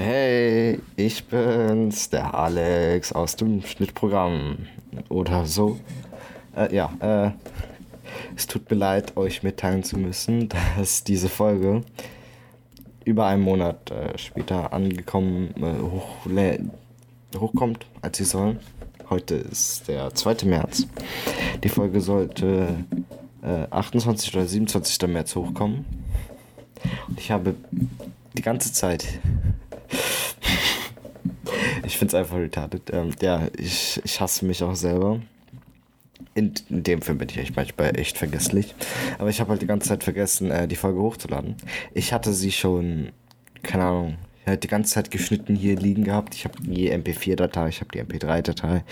Hey, ich bin's, der Alex aus dem Schnittprogramm. Oder so. Äh, ja, äh, es tut mir leid, euch mitteilen zu müssen, dass diese Folge über einen Monat äh, später angekommen äh, hoch, hochkommt, als sie soll. Heute ist der 2. März. Die Folge sollte äh, 28 oder 27. März hochkommen. Und ich habe die ganze Zeit. Ich finde es einfach retarded. Ähm, ja, ich, ich hasse mich auch selber. In, in, dem Film bin ich echt manchmal echt vergesslich. Aber ich habe halt die ganze Zeit vergessen, äh, die Folge hochzuladen. Ich hatte sie schon, keine Ahnung, halt die ganze Zeit geschnitten hier liegen gehabt. Ich habe die MP4-Datei, ich habe die MP3-Datei.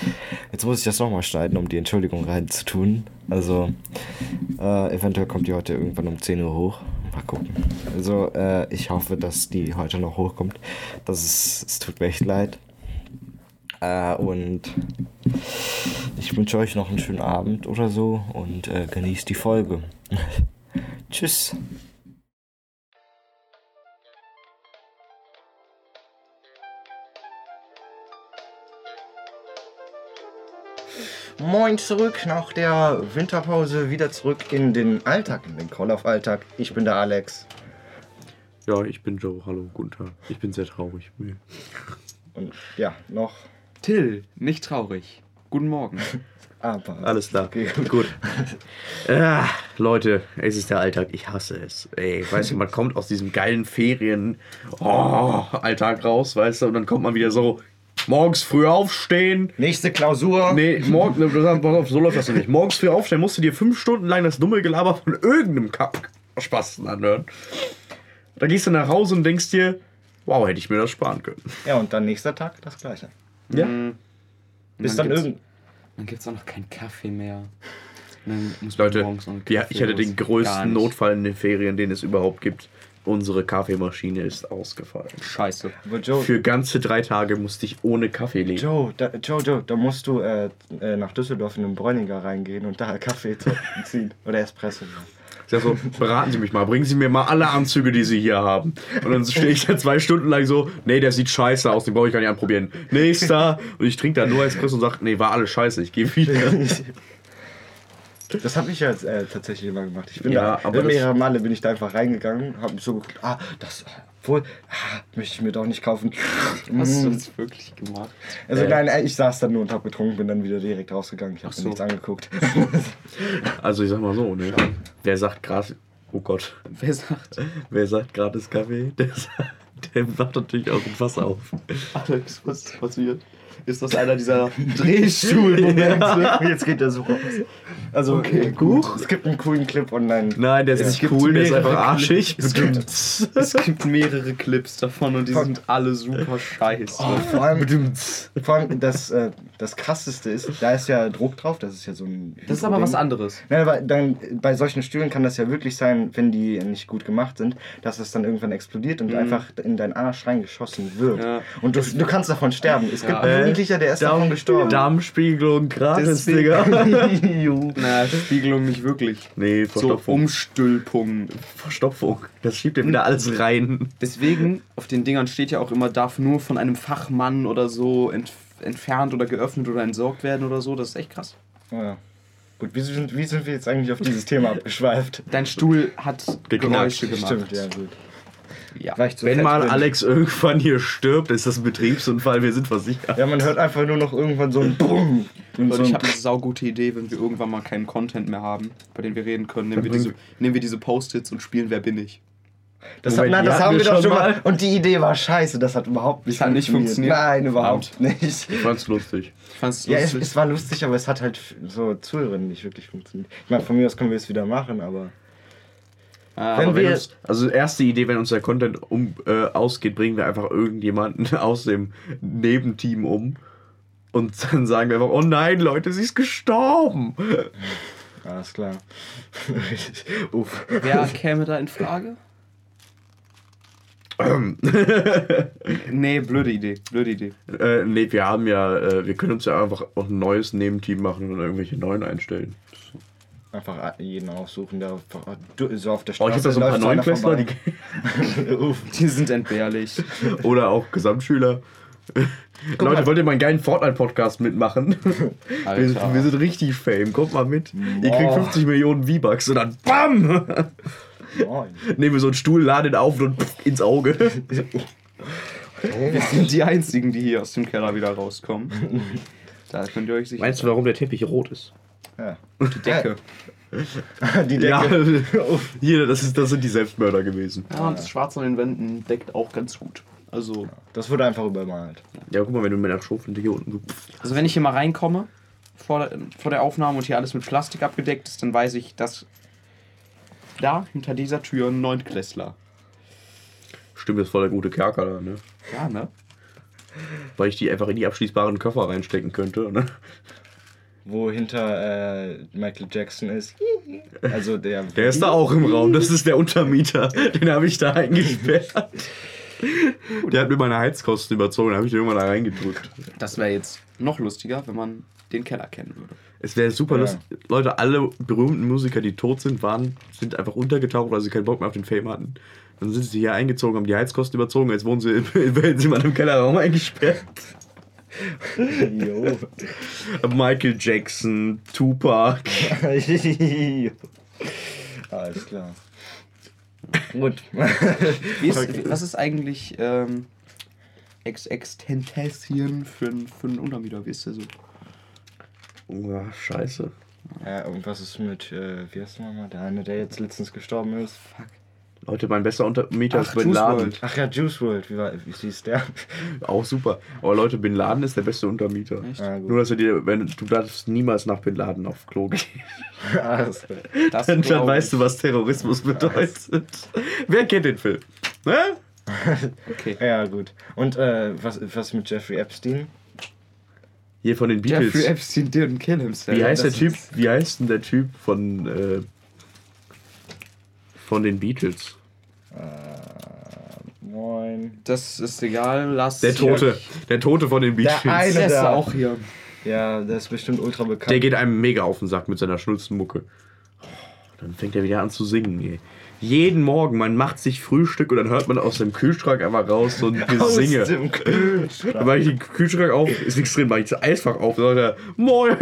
Jetzt muss ich das nochmal schneiden, um die Entschuldigung reinzutun. Also, äh, eventuell kommt die heute irgendwann um 10 Uhr hoch. Mal gucken. Also, äh, ich hoffe, dass die heute noch hochkommt. Das ist, es tut mir echt leid. Äh, und ich wünsche euch noch einen schönen Abend oder so und äh, genießt die Folge. Tschüss. Moin zurück nach der Winterpause, wieder zurück in den Alltag, in den Call-of-Alltag. Ich bin der Alex. Ja, ich bin Joe. Hallo, guten Tag. Ich bin sehr traurig. Und ja, noch. Till, nicht traurig. Guten Morgen. Aber. Alles klar. Okay. Gut. Ja, Leute, es ist der Alltag. Ich hasse es. Ey, weißt du, man kommt aus diesem geilen Ferien-Alltag oh, raus, weißt du, und dann kommt man wieder so, morgens früh aufstehen. Nächste Klausur. Nee, morgen, so läuft das nicht. Morgens früh aufstehen, musst du dir fünf Stunden lang das dumme Gelaber von irgendeinem Kack Spaß anhören. Da gehst du nach Hause und denkst dir, wow, hätte ich mir das sparen können. Ja, und dann nächster Tag das gleiche. Ja. Mhm. Bis dann, dann irgend. Dann gibt es auch noch keinen Kaffee mehr. Leute, ja, ich hatte den größten Notfall in den Ferien, den es überhaupt gibt. Unsere Kaffeemaschine ist ausgefallen. Scheiße. Joe, Für ganze drei Tage musste ich ohne Kaffee leben. Joe, da, Joe, Joe, da musst du äh, äh nach Düsseldorf in den Bräuninger reingehen und da Kaffee ziehen. Oder Espresso. Ich sag so, beraten Sie mich mal, bringen Sie mir mal alle Anzüge, die Sie hier haben. Und dann stehe ich da zwei Stunden lang so, nee, der sieht scheiße aus, den brauche ich gar nicht anprobieren. Nächster. Und ich trinke da nur Espresso und sage, nee, war alles scheiße, ich gehe wieder. Das habe ich ja äh, tatsächlich immer gemacht. Ich bin ja, da, aber mehrere Male bin ich da einfach reingegangen, habe mich so geguckt, ah, das wohl, ah, möchte ich mir doch nicht kaufen. Hast du mm. das wirklich gemacht? Also äh. nein, ich saß dann nur und habe getrunken, bin dann wieder direkt rausgegangen. Ich habe so. mir nichts angeguckt. also ich sag mal so, ne? Wer sagt gerade, oh Gott. Wer sagt? Wer sagt gratis Kaffee? Der, der macht natürlich auch ein Fass auf. Alex, was passiert? Ist das einer dieser Drehstuhl-Momente. Ja. Jetzt geht der so raus. Also, okay, Huch. Es gibt einen coolen Clip online. Nein, der ist nicht cool, der ist einfach arschig. Es gibt, es gibt mehrere Clips davon und die sind alle super scheiße. Oh, vor, allem, vor allem das, äh, das krasseste ist, da ist ja Druck drauf, das ist ja so ein. Das ist aber was anderes. Nein, aber dann, bei solchen Stühlen kann das ja wirklich sein, wenn die nicht gut gemacht sind, dass es dann irgendwann explodiert und mhm. einfach in deinen Arsch reingeschossen wird. Ja. Und du, du kannst davon sterben. Es gibt ja. Jugendlicher, der ist Darm, davon gestorben. Darmspiegelung gratis, Digga. Na, Spiegelung nicht wirklich. Nee, Verstopfung. So Umstülpung. Verstopfung. Das schiebt ja wieder alles rein. Deswegen, auf den Dingern steht ja auch immer, darf nur von einem Fachmann oder so ent entfernt oder geöffnet oder entsorgt werden oder so. Das ist echt krass. Oh ja. Gut, wie sind, wie sind wir jetzt eigentlich auf dieses Thema abgeschweift? Dein Stuhl hat Geräusche gemacht. Stimmt, ja, gut. Ja. Wenn mal bin. Alex irgendwann hier stirbt, ist das ein Betriebsunfall, wir sind versichert. Ja, man hört einfach nur noch irgendwann so ein Bumm. Und so ich habe eine saugute Idee, wenn wir irgendwann mal keinen Content mehr haben, bei dem wir reden können. Nehmen wir diese, nehmen wir diese Post-its und spielen Wer bin ich? Das, hat, nein, das haben wir doch schon mal. Und die Idee war scheiße, das hat überhaupt nicht, das hat nicht funktioniert. Nein, überhaupt nicht. Ich fand's lustig. Ich fand's lustig. Ja, es, es, war lustig, aber es hat halt so Zuhörerinnen nicht wirklich funktioniert. Ich meine, von mir aus können wir es wieder machen, aber. Ah, wenn wir uns, also erste Idee, wenn uns der Content um, äh, ausgeht, bringen wir einfach irgendjemanden aus dem Nebenteam um. Und dann sagen wir einfach, oh nein, Leute, sie ist gestorben. Alles klar. Uff. Wer käme da in Frage? nee, blöde Idee. Blöde Idee. Äh, nee, wir haben ja, äh, wir können uns ja einfach auch ein neues Nebenteam machen und irgendwelche neuen einstellen. Einfach jeden aussuchen, der so auf der Straße Oh, ich hab da so ein paar Neunklässler, die, die sind entbehrlich. Oder auch Gesamtschüler. Guck Leute, mal. wollt ihr mal einen geilen Fortnite-Podcast mitmachen? Wir, wir, sind richtig fame. Kommt mal mit. Boah. Ihr kriegt 50 Millionen V-Bucks und dann BAM! Nehmen wir so einen Stuhl, laden ihn auf und ins Auge. Wir sind die einzigen, die hier aus dem Keller wieder rauskommen. Da könnt ihr euch sicher. Meinst du, warum der Teppich rot ist? Ja. Die Decke. die Decke. Ja, hier, das, ist, das sind die Selbstmörder gewesen. Ja, und das Schwarz an den Wänden deckt auch ganz gut. Also. Das wurde einfach übermalt. Ja, guck mal, wenn du mit der Schofel hier unten so. Also, wenn ich hier mal reinkomme vor, vor der Aufnahme und hier alles mit Plastik abgedeckt ist, dann weiß ich, dass da hinter dieser Tür ein Neuntklässler. Stimmt, das ist voll der gute Kerker da, ne? Ja, ne? Weil ich die einfach in die abschließbaren Koffer reinstecken könnte, ne? Wo hinter äh, Michael Jackson ist. Also der. Der ist da auch im Raum, das ist der Untermieter. Den habe ich da eingesperrt. Der hat mir meine Heizkosten überzogen, da habe ich den irgendwann da reingedrückt. Das wäre jetzt noch lustiger, wenn man den Keller kennen würde. Es wäre super ja. lustig. Leute, alle berühmten Musiker, die tot sind, waren, sind einfach untergetaucht, weil sie keinen Bock mehr auf den Fame hatten. Dann sind sie hier eingezogen, haben die Heizkosten überzogen, jetzt wohnen sie, werden sie mal im Kellerraum eingesperrt. Jo. Michael Jackson, Tupac. Alles klar. Gut. ist, was ist eigentlich ähm, Ex-Extentesschen für, für einen Untermieter? Wie ist der so? Oh, scheiße. Ja, irgendwas ist mit, äh, wie heißt der nochmal? Der eine, der jetzt letztens gestorben ist. Fuck. Leute, mein bester Untermieter ist Bin Laden. Ach ja, Juice World, wie, war, wie hieß der? Auch super. Aber Leute, Bin Laden ist der beste Untermieter. Ah, Nur, dass er dir, wenn du darfst niemals nach Bin Laden auf Klo gehen. das, das dann, dann weißt du, was Terrorismus bedeutet. Wer kennt den Film? Ne? okay. Ja, gut. Und äh, was, was mit Jeffrey Epstein? Hier von den Beatles. Jeffrey Epstein didn't kill himself. Wie heißt der Typ? Wie heißt denn der Typ von äh, von den Beatles? Äh, moin. Das ist egal, lass. Der Tote. Der Tote von den Beatles. Der eine, der ist auch hier. Ja, der ist bestimmt ultra bekannt. Der geht einem mega auf den Sack mit seiner Schnulzenmucke. Dann fängt er wieder an zu singen, ey. Jeden Morgen, man macht sich Frühstück und dann hört man aus dem Kühlschrank einfach raus so ein Gesinge. Aus dem Kühlschrank. Dann mache ich den Kühlschrank auf, ist nichts drin, mache ich das Eisfach auf, sagt er, moin,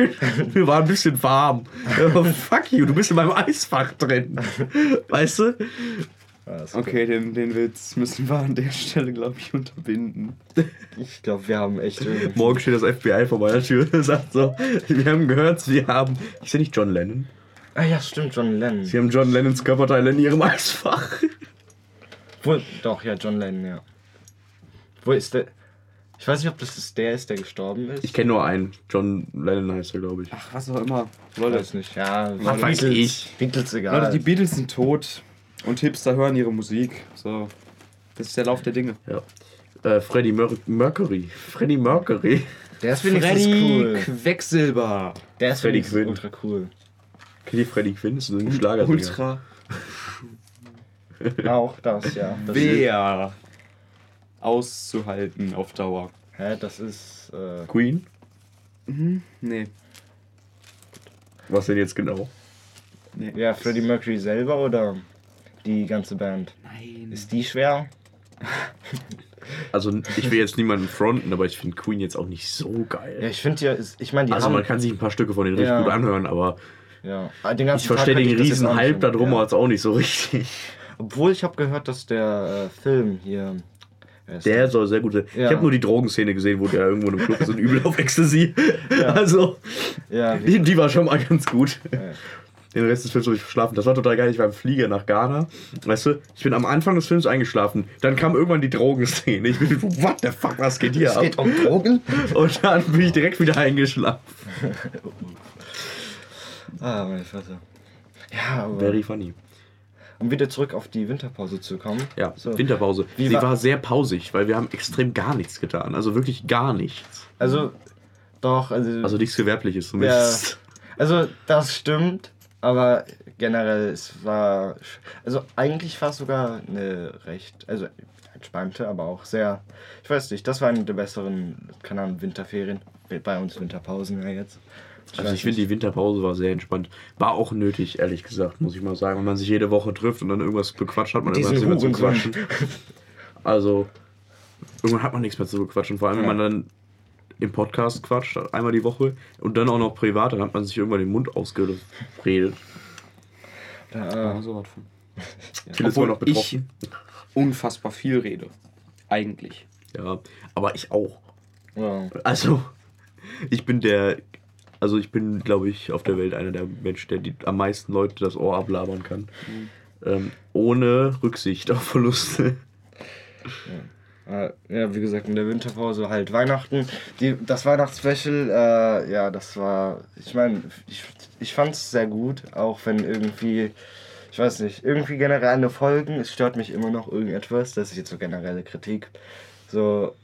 mir war ein bisschen warm. fuck you, du bist in meinem Eisfach drin. Weißt du? Okay, den, den Witz müssen wir an der Stelle, glaube ich, unterbinden. Ich glaube, wir haben echt. Morgen steht das FBI vor meiner Tür und sagt so: Wir haben gehört, Sie haben. Ich sehe nicht John Lennon. Ah ja, stimmt, John Lennon. Sie haben John Lennons Körperteile in ihrem Eisfach. Wo, doch, ja, John Lennon, ja. Wo ist der? Ich weiß nicht, ob das der ist, der gestorben ist. Ich kenne nur einen. John Lennon heißt er, glaube ich. Ach, was auch immer. Leute. Weiß nicht. Ja, was weiß ich. Beatles egal. Leute, die Beatles sind tot und Hipster hören ihre Musik. So. Das ist der Lauf der Dinge. Ja. Äh, Freddie Mer Mercury. Freddie Mercury. Der ist wenigstens Freddy cool. Quecksilber. Der ist Freddie Quinn. ultra cool. Kennt ihr Freddie Quinn? Das ist ein Schlager. Ultra. Auch das, ja. Das Wer auszuhalten auf Dauer. Hä, das ist. Äh Queen? Mhm, nee. Was denn jetzt genau? Nee. Ja, Freddie Mercury selber oder die ganze Band? Nein. Ist die schwer? Also ich will jetzt niemanden fronten, aber ich finde Queen jetzt auch nicht so geil. Ja, ich finde ja, ich meine, Also man kann sich ein paar Stücke von denen richtig gut anhören, aber ja. ich verstehe den riesen Hype da drum ja. jetzt auch nicht so richtig. Obwohl ich habe gehört, dass der äh, Film hier der soll sehr gut sein. Ja. Ich habe nur die Drogenszene gesehen, wo der irgendwo einem Club ist und übel auf Ecstasy. Ja. Also, ja, die, die, war schon mal ganz gut. Den Rest des Films habe ich verschlafen. Das war total geil. Ich war im Flieger nach Ghana. Weißt du, ich bin am Anfang des Films eingeschlafen. Dann kam irgendwann die Drogenszene. Ich bin, what the fuck, was geht hier es ab? Es geht um Drogen? Und dann bin ich direkt wieder eingeschlafen. ah, meine Fresse. Ja, aber. Very funny um wieder zurück auf die Winterpause zu kommen. Ja, so. Winterpause. Wie Sie war, war, sehr pausig, weil wir haben extrem gar nichts getan. Also wirklich gar nichts. Also, doch. Also, also nichts Gewerbliches zumindest. Ja, also, das stimmt. Aber generell, es war. Also, eigentlich war es sogar eine recht. Also, entspannte, aber auch sehr. Ich weiß nicht, das war eine der besseren, keine Ahnung, Winterferien. Bei uns Winterpausen ja jetzt. Also ich finde, die Winterpause war sehr entspannt. War auch nötig, ehrlich gesagt, muss ich mal sagen. Wenn man sich jede Woche trifft und dann irgendwas bequatscht, hat man Diesen irgendwas mehr zu quatschen. Also, irgendwann hat man nichts mehr zu bequatschen. Vor allem, wenn man dann im Podcast quatscht, einmal die Woche und dann auch noch privat, dann hat man sich irgendwann den Mund ausgeredet. Da, Ja, so was von. Ist immer noch ich betroffen. unfassbar viel rede. Eigentlich. Ja, aber ich auch. ja. Also, ich bin der, also ich bin, glaube ich, auf der Welt einer der Menschen, der die, am meisten Leute das Ohr ablabern kann. Ähm, ohne Rücksicht auf Verluste. Äh, Ja, wie gesagt, in der Winterpause halt Weihnachten. Die, das Weihnachtsspecial, äh, ja, das war, ich meine, ich, ich fand es sehr gut, auch wenn irgendwie, ich weiß nicht, irgendwie generell eine Folgen, es stört mich immer noch irgendetwas, das ist jetzt so generelle Kritik. So,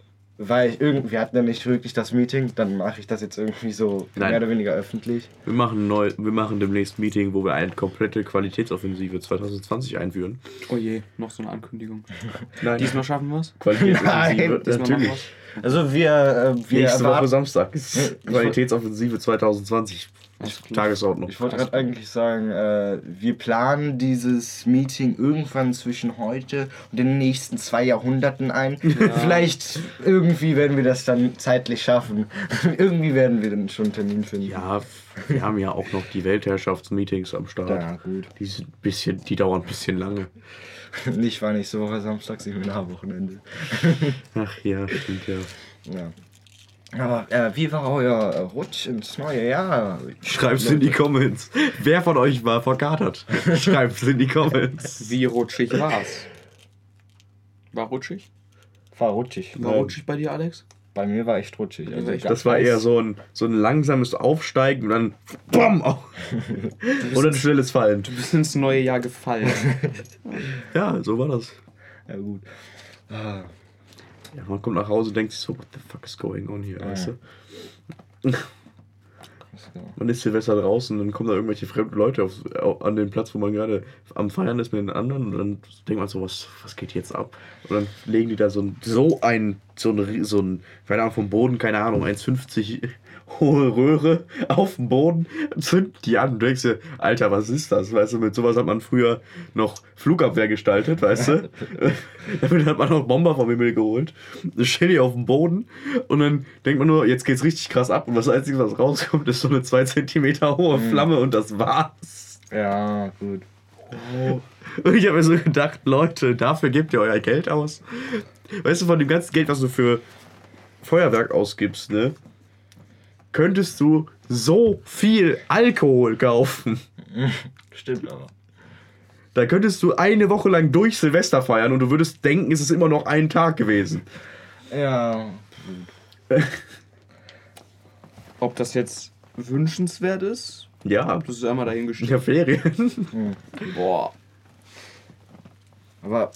weil ich irgendwie, wir hatten ja nicht wirklich das Meeting, dann mache ich das jetzt irgendwie so Nein. mehr oder weniger öffentlich. Wir machen, neu, wir machen demnächst ein Meeting, wo wir eine komplette Qualitätsoffensive 2020 einführen. Oh je, noch so eine Ankündigung. Nein. Diesmal schaffen wir es? Qualitätsoffensive, Nein, Diesmal machen natürlich. Also wir, äh, wir Nächste Woche erwarten, Samstag ist Qualitätsoffensive 2020. Klingt- Tagesordnung. Ich wollte gerade eigentlich sagen, äh, wir planen dieses Meeting irgendwann zwischen heute und den nächsten zwei Jahrhunderten ein. Vielleicht irgendwie werden wir das dann zeitlich schaffen. irgendwie werden wir dann schon einen Termin finden. Ja, wir haben ja auch noch die Weltherrschaftsmeetings am Start. Ja, gut. Die, sind ein bisschen, die dauern ein bisschen lange. Nicht war nächste Woche Samstag, Seminarwochenende. Ach ja, stimmt ja. Ja. Aber äh, wie war euer Rutsch ins neue Jahr? Schreibt's in die Comments. Wer von euch war verkatert? Schreibt's in die Comments. Wie rutschig war's? War rutschig? War rutschig. War rutschig bei dir, Alex? Bei mir war echt rutschig. Also echt- Das war eher so ein, so ein langsames Aufsteigen und dann BAM! Auf. Und ein schnelles Fallen. Du bist ins neue Jahr gefallen. Ja, so war das. Ja, gut. Ah, Ja, man kommt nach Hause und denkt sich so, what the fuck is going on hier, weißt du? Man ist Silvester draußen und dann kommen da irgendwelche fremden Leute auf, au- an den Platz, wo man gerade am Feiern ist mit den anderen und dann denkt man so, was, was geht jetzt ab? Und dann legen die da so ein, so ein, so ein, so ein, keine Ahnung, vom Boden, keine Ahnung, 1,50 hohe Röhre auf dem Boden, zünden die an und denkst dir, Alter, was ist das? Weißt du, mit sowas hat man früher noch Flugabwehr gestaltet, weißt du? Damit hat man noch Bomber vom Himmel geholt. Steht hier auf dem Boden und dann denkt man nur, jetzt geht's richtig krass ab und das Einzige, was rauskommt, ist so eine 2 cm hohe Flamme und das war's. ja, gut. Und ich habe mir so gedacht, Leute, dafür gebt ihr euer Geld aus. Weißt du, von dem ganzen Geld, was du für Feuerwerk ausgibst, ne? Könntest du so viel Alkohol kaufen. Stimmt aber. Da könntest du eine Woche lang durch Silvester feiern und du würdest denken, es ist immer noch ein Tag gewesen. Ja. Ob das jetzt wünschenswert ist, Ja, das ist einmal dahingestellt. ja, Ferien. Boah. Aber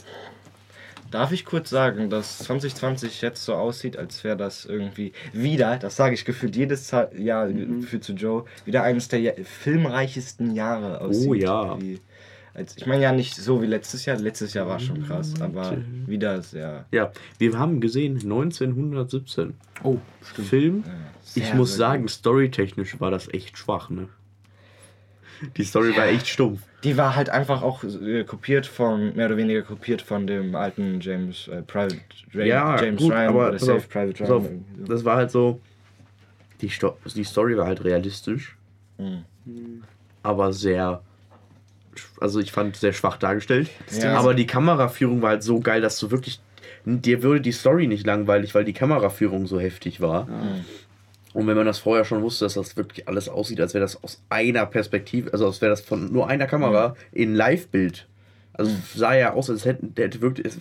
darf ich kurz sagen, dass 2020 jetzt so aussieht, als wäre das irgendwie wieder, das sage ich gefühlt jedes Jahr für zu Joe, wieder eines der ja filmreichesten Jahre aussieht. Oh ja. Wie, als, ich meine ja nicht so wie letztes Jahr, letztes Jahr war schon krass, aber wieder sehr. Ja, wir haben gesehen 1917. Oh, Film. ich Sehr, muss sagen, storytechnisch war das echt schwach, ne? Die Story war echt stumpf. Die war halt einfach auch äh, kopiert von, mehr oder weniger kopiert von dem alten James äh, Private Ray, Ja, James gut, Ryan aber oder Save auf, Private Ryan. auf, das war halt so. Die, Sto die Story war halt realistisch, aber sehr. Also ich fand sehr schwach dargestellt. Ja. Aber die Kameraführung war halt so geil, dass du wirklich. Dir würde die Story nicht langweilig, weil die Kameraführung so heftig war. Und wenn man das vorher schon wusste, dass das wirklich alles aussieht, als wäre das aus einer Perspektive, also als wäre das von nur einer Kamera in Live-Bild. Also sah ja aus, als, hätten, der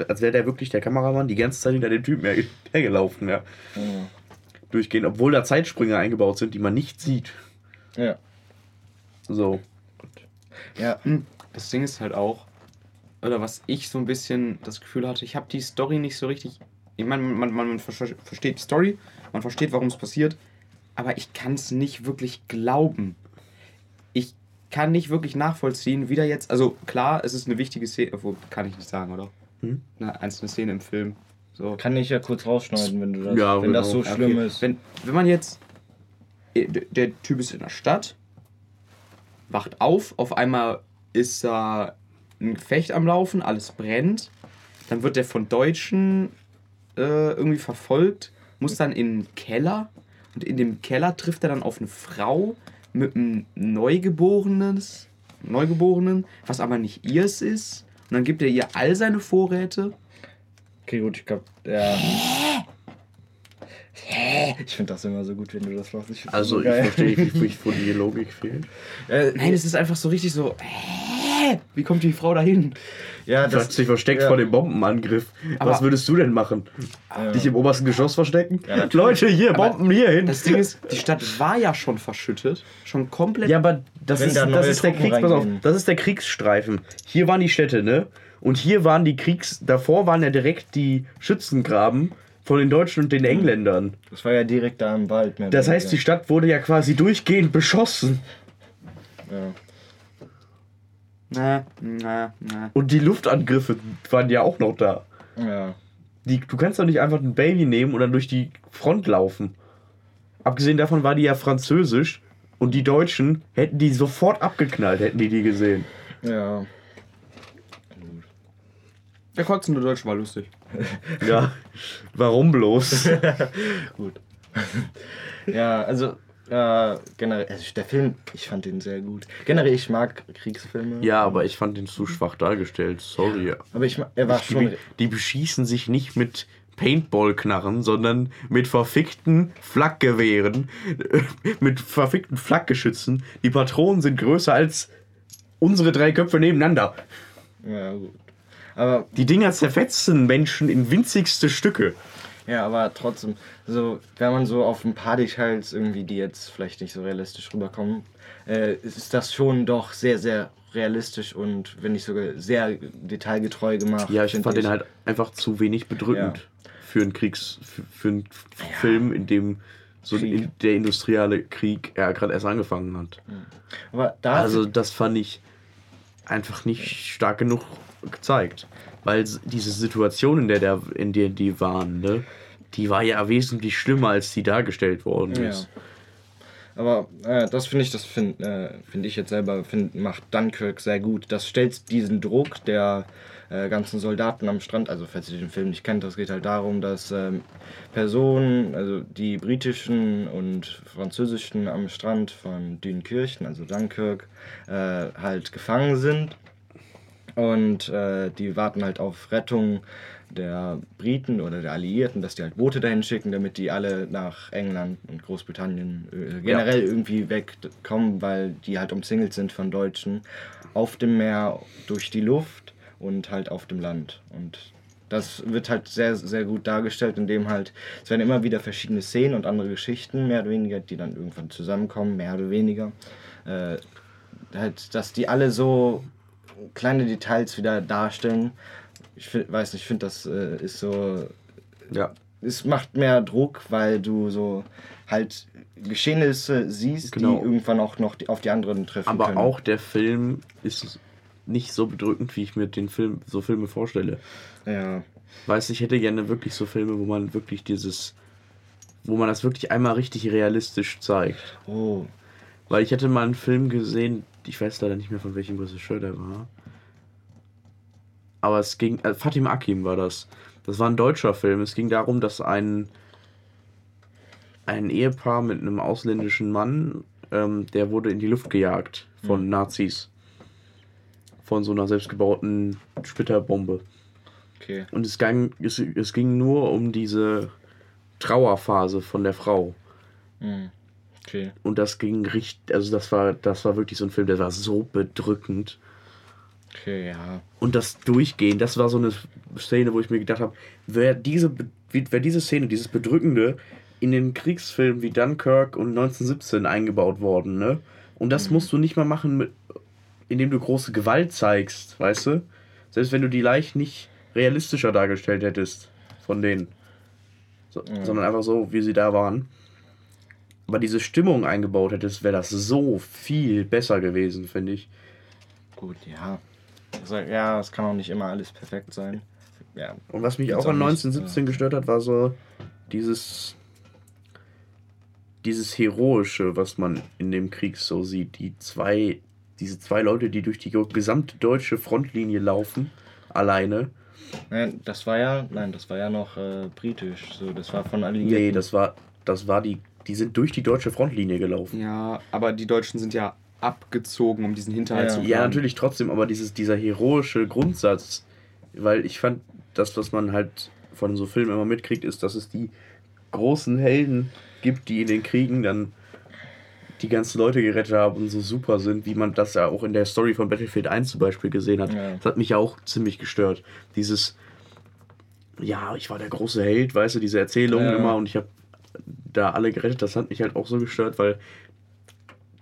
als wäre der wirklich der Kameramann die ganze Zeit hinter dem Typen her, hergelaufen. Ja. Durchgehend, obwohl da Zeitsprünge eingebaut sind, die man nicht sieht. ja. So. Ja, Das Ding ist halt auch, oder was ich so ein bisschen das Gefühl hatte, ich habe die Story nicht so richtig. Ich meine, man, man, man ver- versteht die Story, man versteht, warum es passiert, aber ich kann es nicht wirklich glauben. Ich kann nicht wirklich nachvollziehen, wie da jetzt. Also klar, es ist eine wichtige Szene, obwohl kann ich nicht sagen, oder? Hm? Eine einzelne Szene im Film. So. kann ich ja kurz rausschneiden, wenn du das, Ja, wenn das so genau. schlimm Okay. ist. Wenn, wenn man jetzt äh, der Typ ist in der Stadt, wacht auf, auf einmal ist da ein Gefecht am Laufen, alles brennt. Dann wird der von Deutschen äh, irgendwie verfolgt, muss dann in den Keller und in dem Keller trifft er dann auf eine Frau mit einem Neugeborenes, Neugeborenen, was aber nicht ihrs ist. Und dann gibt er ihr all seine Vorräte. Okay, gut, ich glaube, ja. Ich finde das immer so gut, wenn du das machst. Ich also, so ich verstehe nicht, wo die Logik fehlt. Äh, Nein, es ist einfach so richtig so. Hä? Wie kommt die Frau dahin? Ja, das hat sich versteckt ja. vor dem Bombenangriff. Aber Was würdest du denn machen? Ja. Dich im obersten Geschoss verstecken? Ja, Leute, hier, Bomben hier hin. Das Ding ist, die Stadt war ja schon verschüttet. Schon komplett. Ja, aber das, ist, da das ist, der Kriegs, pass auf, das ist der Kriegsstreifen. Hier waren die Städte, ne? Und hier waren die Kriegs. Davor waren ja direkt die Schützengraben von den Deutschen und den Engländern. Das war ja direkt da im Wald. Das heißt, die Stadt wurde ja quasi durchgehend beschossen. Ja. Na, na, na. Und die Luftangriffe waren ja auch noch da. Ja. Die, du kannst doch nicht einfach ein Baby nehmen und dann durch die Front laufen. Abgesehen davon war die ja französisch und die Deutschen hätten die sofort abgeknallt, hätten die die gesehen. Ja. Der Kotzen der Deutsche war lustig. ja, warum bloß? Gut. ja, also äh, generell, also der Film, ich fand den sehr gut. Generell, ich mag Kriegsfilme. Ja, aber ich fand den zu schwach dargestellt. Sorry. Ja. Aber ich, er war die, schon. Die beschießen sich nicht mit Paintball-Knarren, sondern mit verfickten Flakgewehren, mit verfickten Flakgeschützen. Die Patronen sind größer als unsere drei Köpfe nebeneinander. Ja, gut. Aber die Dinger zerfetzen Menschen in winzigste Stücke. Ja, aber trotzdem, so, wenn man so auf ein paar Details irgendwie, die jetzt vielleicht nicht so realistisch rüberkommen, äh, ist das schon doch sehr, sehr realistisch und wenn nicht sogar sehr detailgetreu gemacht. Ja, ich fand ich. den halt einfach zu wenig bedrückend ja. für einen Kriegs, für, für einen ja. Film, in dem so in der industrielle Krieg ja, gerade erst angefangen hat. Aber also das fand ich einfach nicht stark genug gezeigt. Weil diese Situation, in der, der, in der die waren, ne, die war ja wesentlich schlimmer, als die dargestellt worden ist. Ja. Aber äh, das finde ich, das finde äh, find ich jetzt selber, find, macht Dunkirk sehr gut. Das stellt diesen Druck der äh, ganzen Soldaten am Strand, also falls ihr den Film nicht kennt, das geht halt darum, dass ähm, Personen, also die britischen und französischen am Strand von Dünkirchen, also Dunkirk, äh, halt gefangen sind und äh, die warten halt auf Rettung der Briten oder der Alliierten, dass die halt Boote dahin schicken, damit die alle nach England und Großbritannien äh, generell ja. irgendwie wegkommen, weil die halt umzingelt sind von Deutschen auf dem Meer, durch die Luft und halt auf dem Land. Und das wird halt sehr, sehr gut dargestellt, indem halt, es werden immer wieder verschiedene Szenen und andere Geschichten, mehr oder weniger, die dann irgendwann zusammenkommen, mehr oder weniger. Äh, halt, dass die alle so kleine Details wieder darstellen. Ich find, weiß nicht, ich finde, das äh, ist so. Ja. Es macht mehr Druck, weil du so halt Geschehnisse siehst, genau. die irgendwann auch noch auf die anderen treffen Aber können. auch der Film ist nicht so bedrückend, wie ich mir den Film, so Filme vorstelle. Ja. Weißt ich hätte gerne wirklich so Filme, wo man wirklich dieses, wo man das wirklich einmal richtig realistisch zeigt. Oh. Weil ich hätte mal einen Film gesehen, ich weiß leider nicht mehr von welchem Regisseur der war. Aber es ging, äh, Fatim Akim war das. Das war ein deutscher Film. Es ging darum, dass ein, ein Ehepaar mit einem ausländischen Mann, ähm, der wurde in die Luft gejagt von mhm. Nazis. Von so einer selbstgebauten Splitterbombe. Okay. Und es ging, es, es ging nur um diese Trauerphase von der Frau. Mhm. Okay. Und das ging richtig, also das war, das war wirklich so ein Film, der war so bedrückend. Okay, ja. Und das Durchgehen, das war so eine Szene, wo ich mir gedacht habe, wer diese, wer diese Szene, dieses Bedrückende in den Kriegsfilmen wie Dunkirk und 1917 eingebaut worden, ne? Und das mhm. musst du nicht mal machen, mit, indem du große Gewalt zeigst, weißt du? Selbst wenn du die leicht nicht realistischer dargestellt hättest von denen. So, mhm. Sondern einfach so, wie sie da waren aber diese Stimmung eingebaut hättest, wäre das so viel besser gewesen, finde ich. Gut, ja. Also, ja, es kann auch nicht immer alles perfekt sein. Ja. Und was mich auch an 1917 nicht, gestört hat, war so dieses dieses Heroische, was man in dem Krieg so sieht, die zwei, diese zwei Leute, die durch die gesamte deutsche Frontlinie laufen, alleine. Nein, das war ja, nein, das war ja noch äh, britisch. So, das war von Alliierten. Nee, das war, das war die, die sind durch die deutsche Frontlinie gelaufen. Ja, aber die Deutschen sind ja abgezogen, um diesen Hinterhalt ja. zu fahren. Ja, natürlich trotzdem, aber dieses, dieser heroische Grundsatz, weil ich fand, das, was man halt von so Filmen immer mitkriegt, ist, dass es die großen Helden gibt, die in den Kriegen dann die ganzen Leute gerettet haben und so super sind, wie man das ja auch in der Story von Battlefield 1 zum Beispiel gesehen hat. Ja. Das hat mich ja auch ziemlich gestört. Dieses, ja, ich war der große Held, weißt du, diese Erzählungen ja. immer und ich habe da alle gerettet, das hat mich halt auch so gestört, weil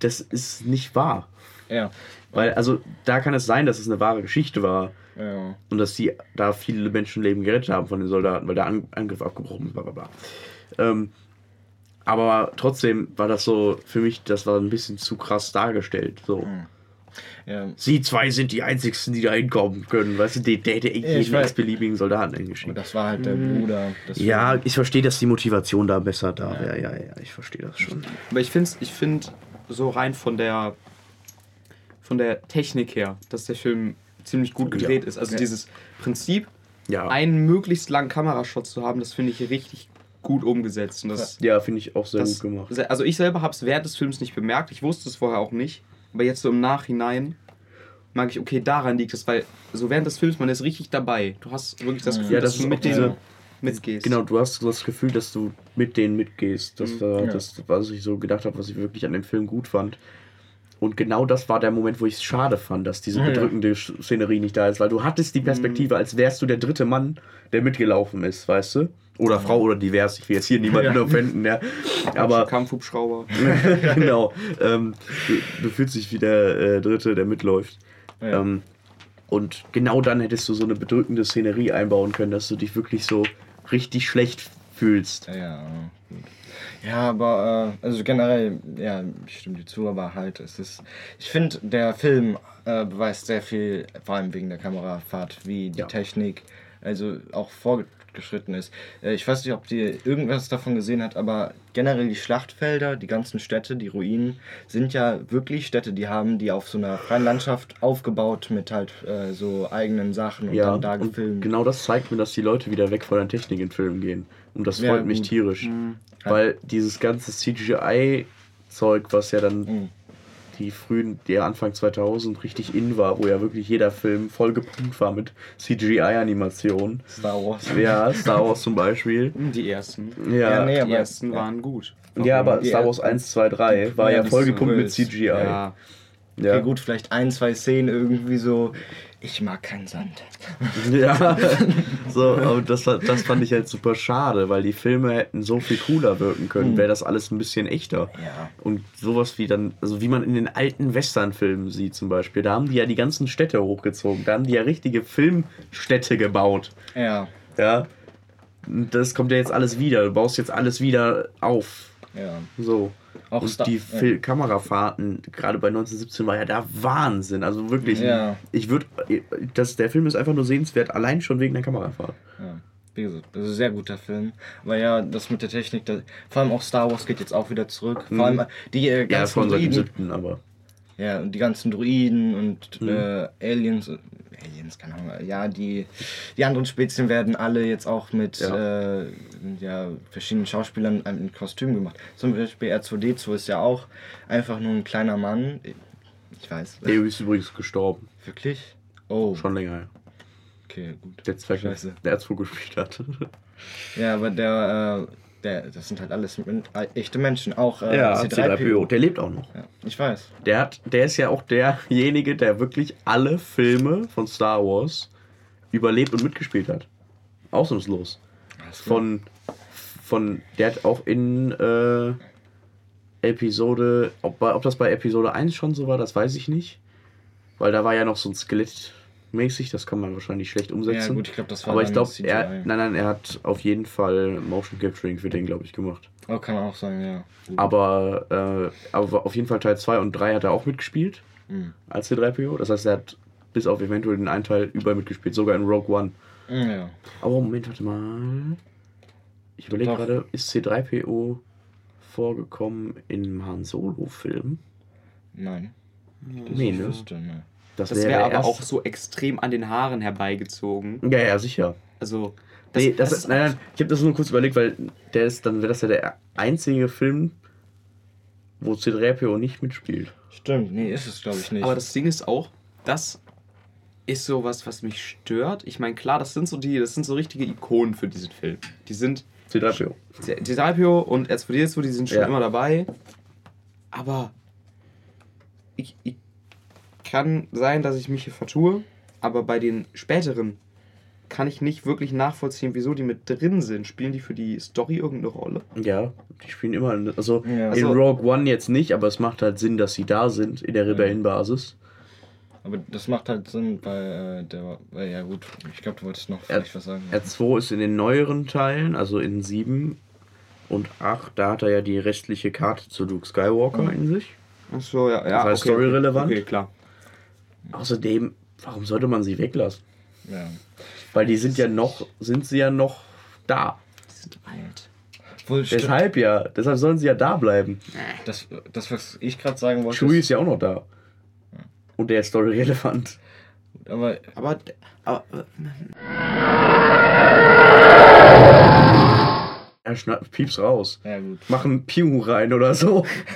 das ist nicht wahr. Ja. Weil, also, da kann es sein, dass es eine wahre Geschichte war. Ja. Und dass die da viele Menschenleben gerettet haben von den Soldaten, weil der An Angriff abgebrochen ist, bla bla bla. Ähm, aber trotzdem war das so, für mich, das war ein bisschen zu krass dargestellt. So. Mhm. Ja. Sie zwei sind die einzigsten, die da hinkommen können. Weißt du, der hätte jeden x-beliebigen Soldaten eingeschickt. Das war halt der mhm. Bruder. ja, ich verstehe, dass die Motivation da besser da wäre. Ja. ja, ja, ich verstehe das schon. Aber ich finde ich find so rein von der von der Technik her, dass der Film ziemlich gut gedreht ja. ist. Also ja. dieses Prinzip, ja. einen möglichst langen Kamerashot zu haben, das finde ich richtig gut umgesetzt. Und das, ja, finde ich auch sehr das, gut gemacht. Also ich selber habe es während des Films nicht bemerkt. Ich wusste es vorher auch nicht. Aber jetzt so im Nachhinein mag ich, okay, daran liegt es, weil so während des Films, man ist richtig dabei. Du hast wirklich das Gefühl, ja, das dass du mit denen mitgehst. Genau, du hast das Gefühl, dass du mit denen mitgehst. Das mhm. war das, was ich so gedacht habe, was ich wirklich an dem Film gut fand. Und genau das war der Moment, wo ich es schade fand, dass diese bedrückende ja. Szenerie nicht da ist, weil du hattest die Perspektive, mhm. als wärst du der dritte Mann, der mitgelaufen ist, weißt du? Oder Frau oder divers, ich will jetzt hier niemanden ja. offenden, ja. Aber. Kampfhubschrauber. genau. Ähm, du, du, fühlst dich wie der äh, Dritte, der mitläuft. Ja. Ähm, und genau dann hättest du so eine bedrückende Szenerie einbauen können, dass du dich wirklich so richtig schlecht fühlst. Ja. Ja, aber äh, also generell, ja, ich stimme dir zu, aber halt, es ist. Ich finde, der Film äh, beweist sehr viel, vor allem wegen der Kamerafahrt, wie die ja. Technik, also auch fortgeschritten ist. Äh, ich weiß nicht, ob ihr irgendwas davon gesehen habt, aber generell die Schlachtfelder, die ganzen Städte, die Ruinen, sind ja wirklich Städte, die haben die auf so einer freien Landschaft aufgebaut mit halt äh, so eigenen Sachen und ja, dann da gefilmt. Genau das zeigt mir, dass die Leute wieder weg von der Technik in Filmen gehen. Und das freut ja, mich tierisch. Mhm. Weil dieses ganze CGI-Zeug, was ja dann mhm. Die frühen, der Anfang 2000 richtig in war, wo ja wirklich jeder Film voll gepumpt war mit CGI-Animationen. Star Wars. Ja, Star Wars zum Beispiel. Die ersten. Ja, ja nee, die ersten waren gut. Ja, aber Star Wars 1, 2, 3 war ja, ja voll gepumpt mit CGI. Ja. Ja. Okay, gut, vielleicht ein, zwei Szenen irgendwie so ich mag keinen Sand. Ja, so, aber das, das fand ich halt super schade, weil die Filme hätten so viel cooler wirken können, mhm. wäre das alles ein bisschen echter. Ja. Und sowas wie dann, also wie man in den alten Western-Filmen sieht zum Beispiel, da haben die ja die ganzen Städte hochgezogen, da haben die ja richtige Filmstädte gebaut. Ja. Ja. Das kommt ja jetzt alles wieder, du baust jetzt alles wieder auf. Ja. So. Auch und die ja. Kamerafahrten, gerade bei 1917, war ja der Wahnsinn. Also wirklich, ja. ich würde, der Film ist einfach nur sehenswert, allein schon wegen der Kamerafahrt. Ja. Wie gesagt, das ist ein sehr guter Film. Aber ja, das mit der Technik, das, vor allem auch Star Wars geht jetzt auch wieder zurück. Vor allem die äh, ganzen Ja, von seit 7. aber. Ja, und die ganzen Druiden und mhm. äh, Aliens, Aliens, keine Ahnung, ja, die, die anderen Spezien werden alle jetzt auch mit ja. Äh, ja, verschiedenen Schauspielern ein Kostüm gemacht. Zum Beispiel R2D2 ist ja auch einfach nur ein kleiner Mann. Ich weiß. Der ist übrigens gestorben. Wirklich? Oh. Schon länger, ja. Okay, gut. Der Zweck, der R2 gespielt hat. Ja, aber der, äh, der, das sind halt alles echte Menschen, auch äh, ja, C3PO. C3PO. Der lebt auch noch. Ja, ich weiß. Der, hat, der ist ja auch derjenige, der wirklich alle Filme von Star Wars überlebt und mitgespielt hat. Ausnahmslos. Von, von, der hat auch in äh, Episode, ob, ob das bei Episode 1 schon so war, das weiß ich nicht. Weil da war ja noch so ein Skelett mäßig, das kann man wahrscheinlich schlecht umsetzen. Ja, gut, ich glaube, das war Aber ich glaube, er, nein, nein, er hat auf jeden Fall Motion Capturing für den, glaube ich, gemacht. Oh, kann auch sein, ja. Aber, äh, aber auf jeden Fall Teil 2 und 3 hat er auch mitgespielt mhm. als C3PO. Das heißt, er hat bis auf eventuell den einen Teil überall mitgespielt, sogar in Rogue One. Mhm, ja. Aber Moment, warte mal. Ich überlege gerade, ist C3PO vorgekommen im Han Solo-Film? Nein. Nee, ne? Wüsste, ne. Das wäre wäre aber erst- auch so extrem an den Haaren herbeigezogen. Ja, ja, sicher. Also. nee, das, ist, nein, nein, ich habe das nur kurz überlegt, weil der ist, dann wäre das ja der einzige Film, wo C3PO nicht mitspielt. Stimmt, nee, ist es glaube ich nicht. Aber das Ding ist auch, das ist sowas, was mich stört. Ich meine, klar, das sind so die, das sind so richtige Ikonen für diesen Film. Die sind C3PO. C3PO und R2D2, die sind schon Ja. immer dabei. Aber ich, ich kann sein, dass ich mich hier vertue, aber bei den späteren kann ich nicht wirklich nachvollziehen, wieso die mit drin sind. Spielen die für die Story irgendeine Rolle? Ja, die spielen immer. Also Ja. in Also- Rogue One jetzt nicht, aber es macht halt Sinn, dass sie da sind in der Rebellenbasis. Aber das macht halt Sinn, weil äh, der, weil ja gut, ich glaube, du wolltest noch vielleicht was sagen. R2 ist in den neueren Teilen, also in 7 und 8, da hat er ja die restliche Karte zu Luke Skywalker in sich. Achso, ja, ja. Das heißt storyrelevant? Okay, klar. Außerdem, warum sollte man sie weglassen? Ja. Weil die sind ja noch, sind sie ja noch da. Die sind alt. Wohl stimmt. Deshalb ja, deshalb sollen sie ja da bleiben. Das, das, was ich gerade sagen wollte. Chewie ist, ist ja auch noch da. Und der ist storyrelevant. aber Aber, aber Er schnappt Pieps raus. ja gut. Mach ein Piu rein oder so.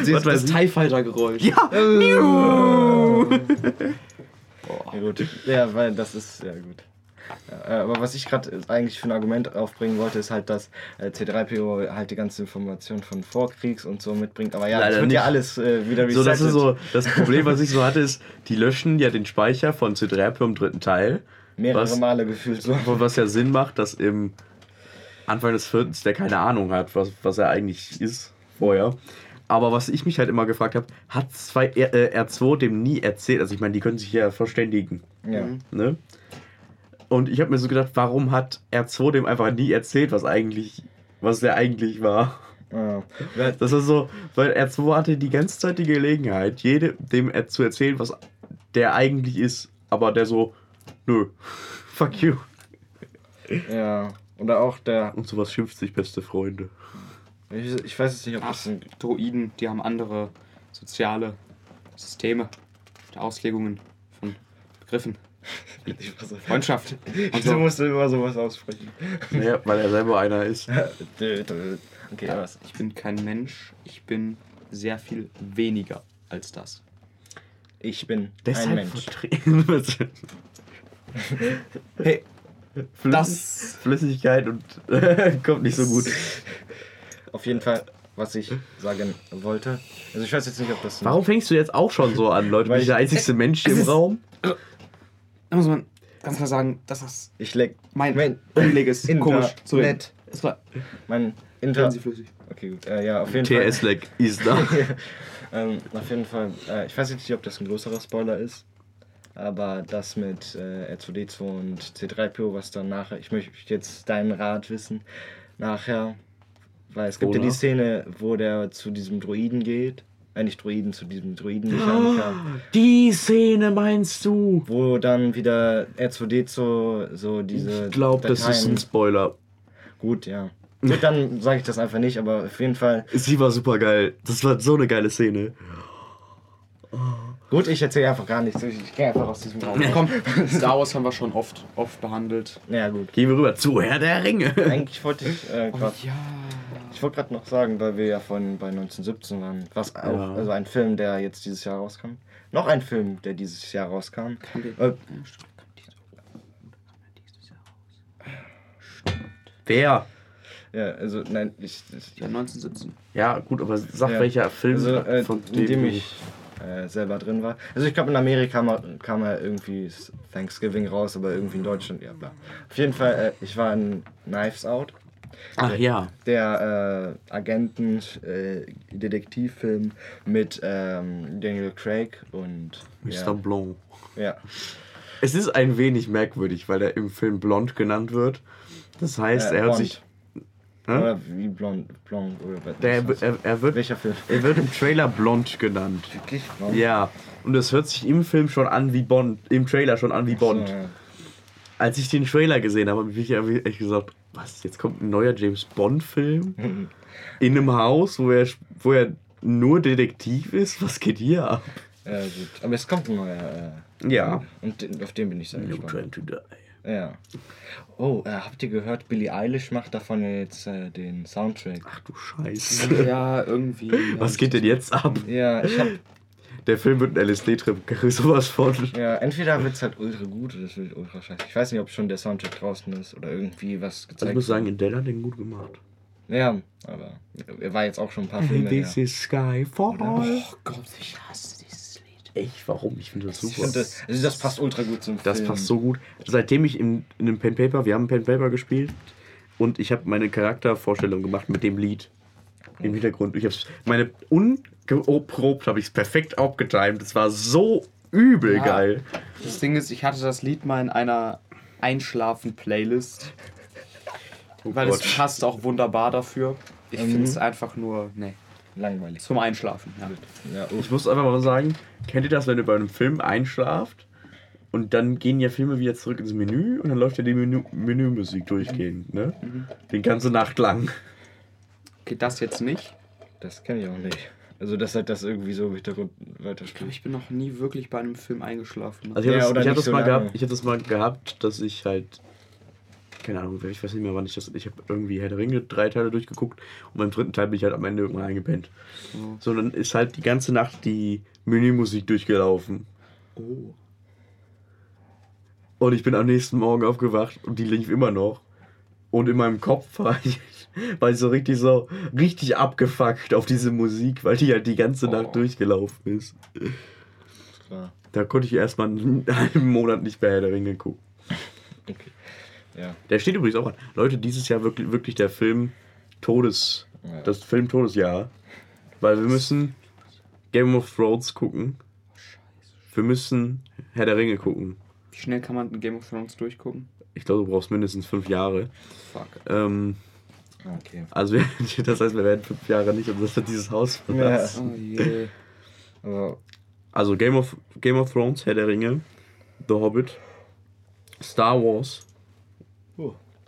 das, weiß das ich? TIE Fighter Geräusch. Ja! Ja gut. Ja, weil das ist ja gut. Ja, aber was ich gerade eigentlich für ein Argument aufbringen wollte, ist halt, dass äh, C3PO halt die ganze Information von Vorkriegs und so mitbringt. Aber ja, Leider das wird ja nicht. alles äh, wieder So, das ist resettet. so, das Problem, was ich so hatte, ist, die löschen ja den Speicher von C3PO im dritten Teil. Mehrere was- Male gefühlt so. Was ja Sinn macht, dass im Anfang des vierten der keine Ahnung hat, was, was er eigentlich ist vorher. Aber was ich mich halt immer gefragt habe, hat zwei, R, äh, R2 dem nie erzählt? Also ich meine, die können sich ja verständigen. Ja. Ne? Und ich habe mir so gedacht, warum hat R2 dem einfach nie erzählt, was eigentlich, was der eigentlich war? Ja. Das ist so, weil R2 hatte die ganze Zeit die Gelegenheit, jede, dem zu erzählen, was der eigentlich ist. Aber der so, nö, fuck you. ja. Oder auch der. Und sowas schimpft sich beste Freunde. Ich, ich weiß jetzt nicht, ob Ach, das ein. Droiden, die haben andere soziale Systeme Auslegungen von Begriffen. Freundschaft. Und so. musst du immer sowas aussprechen? Naja, weil er selber einer ist. okay, was? Ich bin kein Mensch, ich bin sehr viel weniger als das. Ich bin ein Deshalb Mensch. vertreten. Hey, Flüss das. Flüssigkeit und kommt nicht so gut. Auf jeden Fall, was ich sagen wollte. Also ich weiß jetzt nicht, ob das. Warum fängst du jetzt auch schon so an, Leute? Weil Bin ich der einzigste Mensch hier im ist- Raum? Da muss man ganz klar sagen, dass das Ich leg mein Mein- Privileg ist. Inter- Komisch zu reden. Net. Ist klar. mein Inter. Okay, gut. Äh, ja, auf jeden TS-Lag ist da. Fall. ähm, auf jeden Fall. Äh, ich weiß jetzt nicht, ob das ein größerer Spoiler ist. Aber das mit äh, R2D2 und C3PO, was dann nachher. Ich möchte jetzt deinen Rat wissen. Nachher. Weil es gibt ja die? Szene, wo der zu diesem Droiden geht. Äh, nicht Droiden, zu diesem Droidenmechaniker. Die Szene meinst du? wo dann wieder R2D2 so diese. Ich glaube, das ist ein Spoiler. Gut, ja. Gut, dann sage ich das einfach nicht, aber auf jeden Fall. Sie war super geil. Das war so eine geile Szene. Gut, ich erzähle einfach gar nichts. Ich, ich gehe einfach aus diesem Raum. Komm, Star Wars haben wir schon oft, oft behandelt. Ja, gut. Gehen wir rüber zu Herr der Ringe. Eigentlich wollte ich äh, Oh, grad, ja. ich wollte gerade noch sagen, weil wir ja von bei 1917 waren, was auch, Ja. also ein Film, der jetzt dieses Jahr rauskam. Noch ein Film, der dieses Jahr rauskam. Äh. Wer? ja, also nein, ich, ich Ja, 1917. Ja, gut, aber sag Ja. welcher Film also, äh, von dem dem du- ich äh, selber drin war. Also ich glaube in Amerika kam, er- irgendwie Thanksgiving raus, aber irgendwie in Deutschland, ja bla. Auf jeden Fall, äh, ich war in Knives Out. Ach ja. der äh, Agenten äh, Detektivfilm mit ähm, Daniel Craig und Mr. ja, Blanc. ja. Es ist ein wenig merkwürdig, weil er im Film blond genannt wird. Das heißt, Äh, er hört Bond. sich. Hä? oder wie blond blond oder was Der, er, er, wird, welcher Film er wird im Trailer blond genannt. wirklich blond? Ja. Und es hört sich im Film schon an wie Bond, im Trailer schon an wie Bond. So, ja. Als ich den Trailer gesehen habe, habe ich echt gesagt, was, jetzt kommt ein neuer James Bond-Film in einem Haus, wo er, wo er nur Detektiv ist? Was geht hier ab? Ja, gut. Aber es kommt ein neuer. Äh, Ja. Und auf den bin ich sehr No gespannt. Train to Die. Ja. Oh, äh, habt ihr gehört, Billie Eilish macht davon jetzt äh, den Soundtrack? Ach du Scheiße. Ja, irgendwie. Was geht denn jetzt ab? Ja, ich hab. Der Film wird ein LSD-Trip, sowas von. Ja, entweder wird's halt ultra gut oder es wird ultra scheiße. Ich weiß nicht, ob schon der Soundtrack draußen ist oder irgendwie was gezeigt Also ich muss sagen, Adele hat den gut gemacht. Ja, aber er war jetzt auch schon ein paar Filme This her. is Skyfall. Oh Gott, ich hasse. Echt, warum? Ich finde das super. finde, das, also das passt ultra gut zum Das Film. passt so gut. Seitdem ich in, in einem Pen Paper, wir haben Pen Paper gespielt und ich habe meine Charaktervorstellung gemacht mit dem Lied im Hintergrund. Ich habe meine ungeprobt habe ich es perfekt abgetimt. Das war so übel Ja. geil. Das Ding ist, ich hatte das Lied mal in einer Einschlafen-Playlist. weil es Gott. passt auch wunderbar dafür. Ich Mhm. finde es einfach nur, nee, Langweilig. zum Einschlafen. Ja. Ja, Ich muss einfach mal sagen, kennt ihr das, wenn ihr bei einem Film einschlaft und dann gehen ja Filme wieder zurück ins Menü und dann läuft ja die Menü Menümusik durchgehend, ne? Die ganze Nacht lang. Geht das jetzt nicht? das kenne ich auch nicht. Also, dass halt das irgendwie so im Hintergrund Ich glaube, ich bin noch nie wirklich bei einem Film eingeschlafen. Also ich Ja, habe das, ich hab das so mal gehabt, ich hab das mal gehabt, dass ich halt keine Ahnung, ich weiß nicht mehr, wann ich das. Ich habe irgendwie Herr der Ringe drei Teile durchgeguckt und beim dritten Teil bin ich halt am Ende irgendwann eingepennt. Oh. So, dann ist halt die ganze Nacht die Menümusik durchgelaufen. Oh. Und ich bin am nächsten Morgen aufgewacht und die lief immer noch. Und in meinem Kopf war ich, war ich so richtig so richtig abgefuckt auf diese Musik, weil die halt die ganze Nacht Oh. durchgelaufen ist. Klar. Da konnte ich erstmal einen halben Monat nicht mehr Herr der Ringe gucken. Okay. Ja. Der steht übrigens auch an. Leute, dieses Jahr wirklich, wirklich der Film Todes. Ja. Das Film Todesjahr. Weil wir müssen Game of Thrones gucken. Wir müssen Herr der Ringe gucken. Wie schnell kann man Game of Thrones durchgucken? Ich glaube, du brauchst mindestens fünf Jahre. Fuck. Ähm, Okay. also, das heißt, wir werden fünf Jahre nicht und das wird dieses Haus verlassen. Oh je. Aber Also, Game of, Game of Thrones, Herr der Ringe, The Hobbit, Star Wars,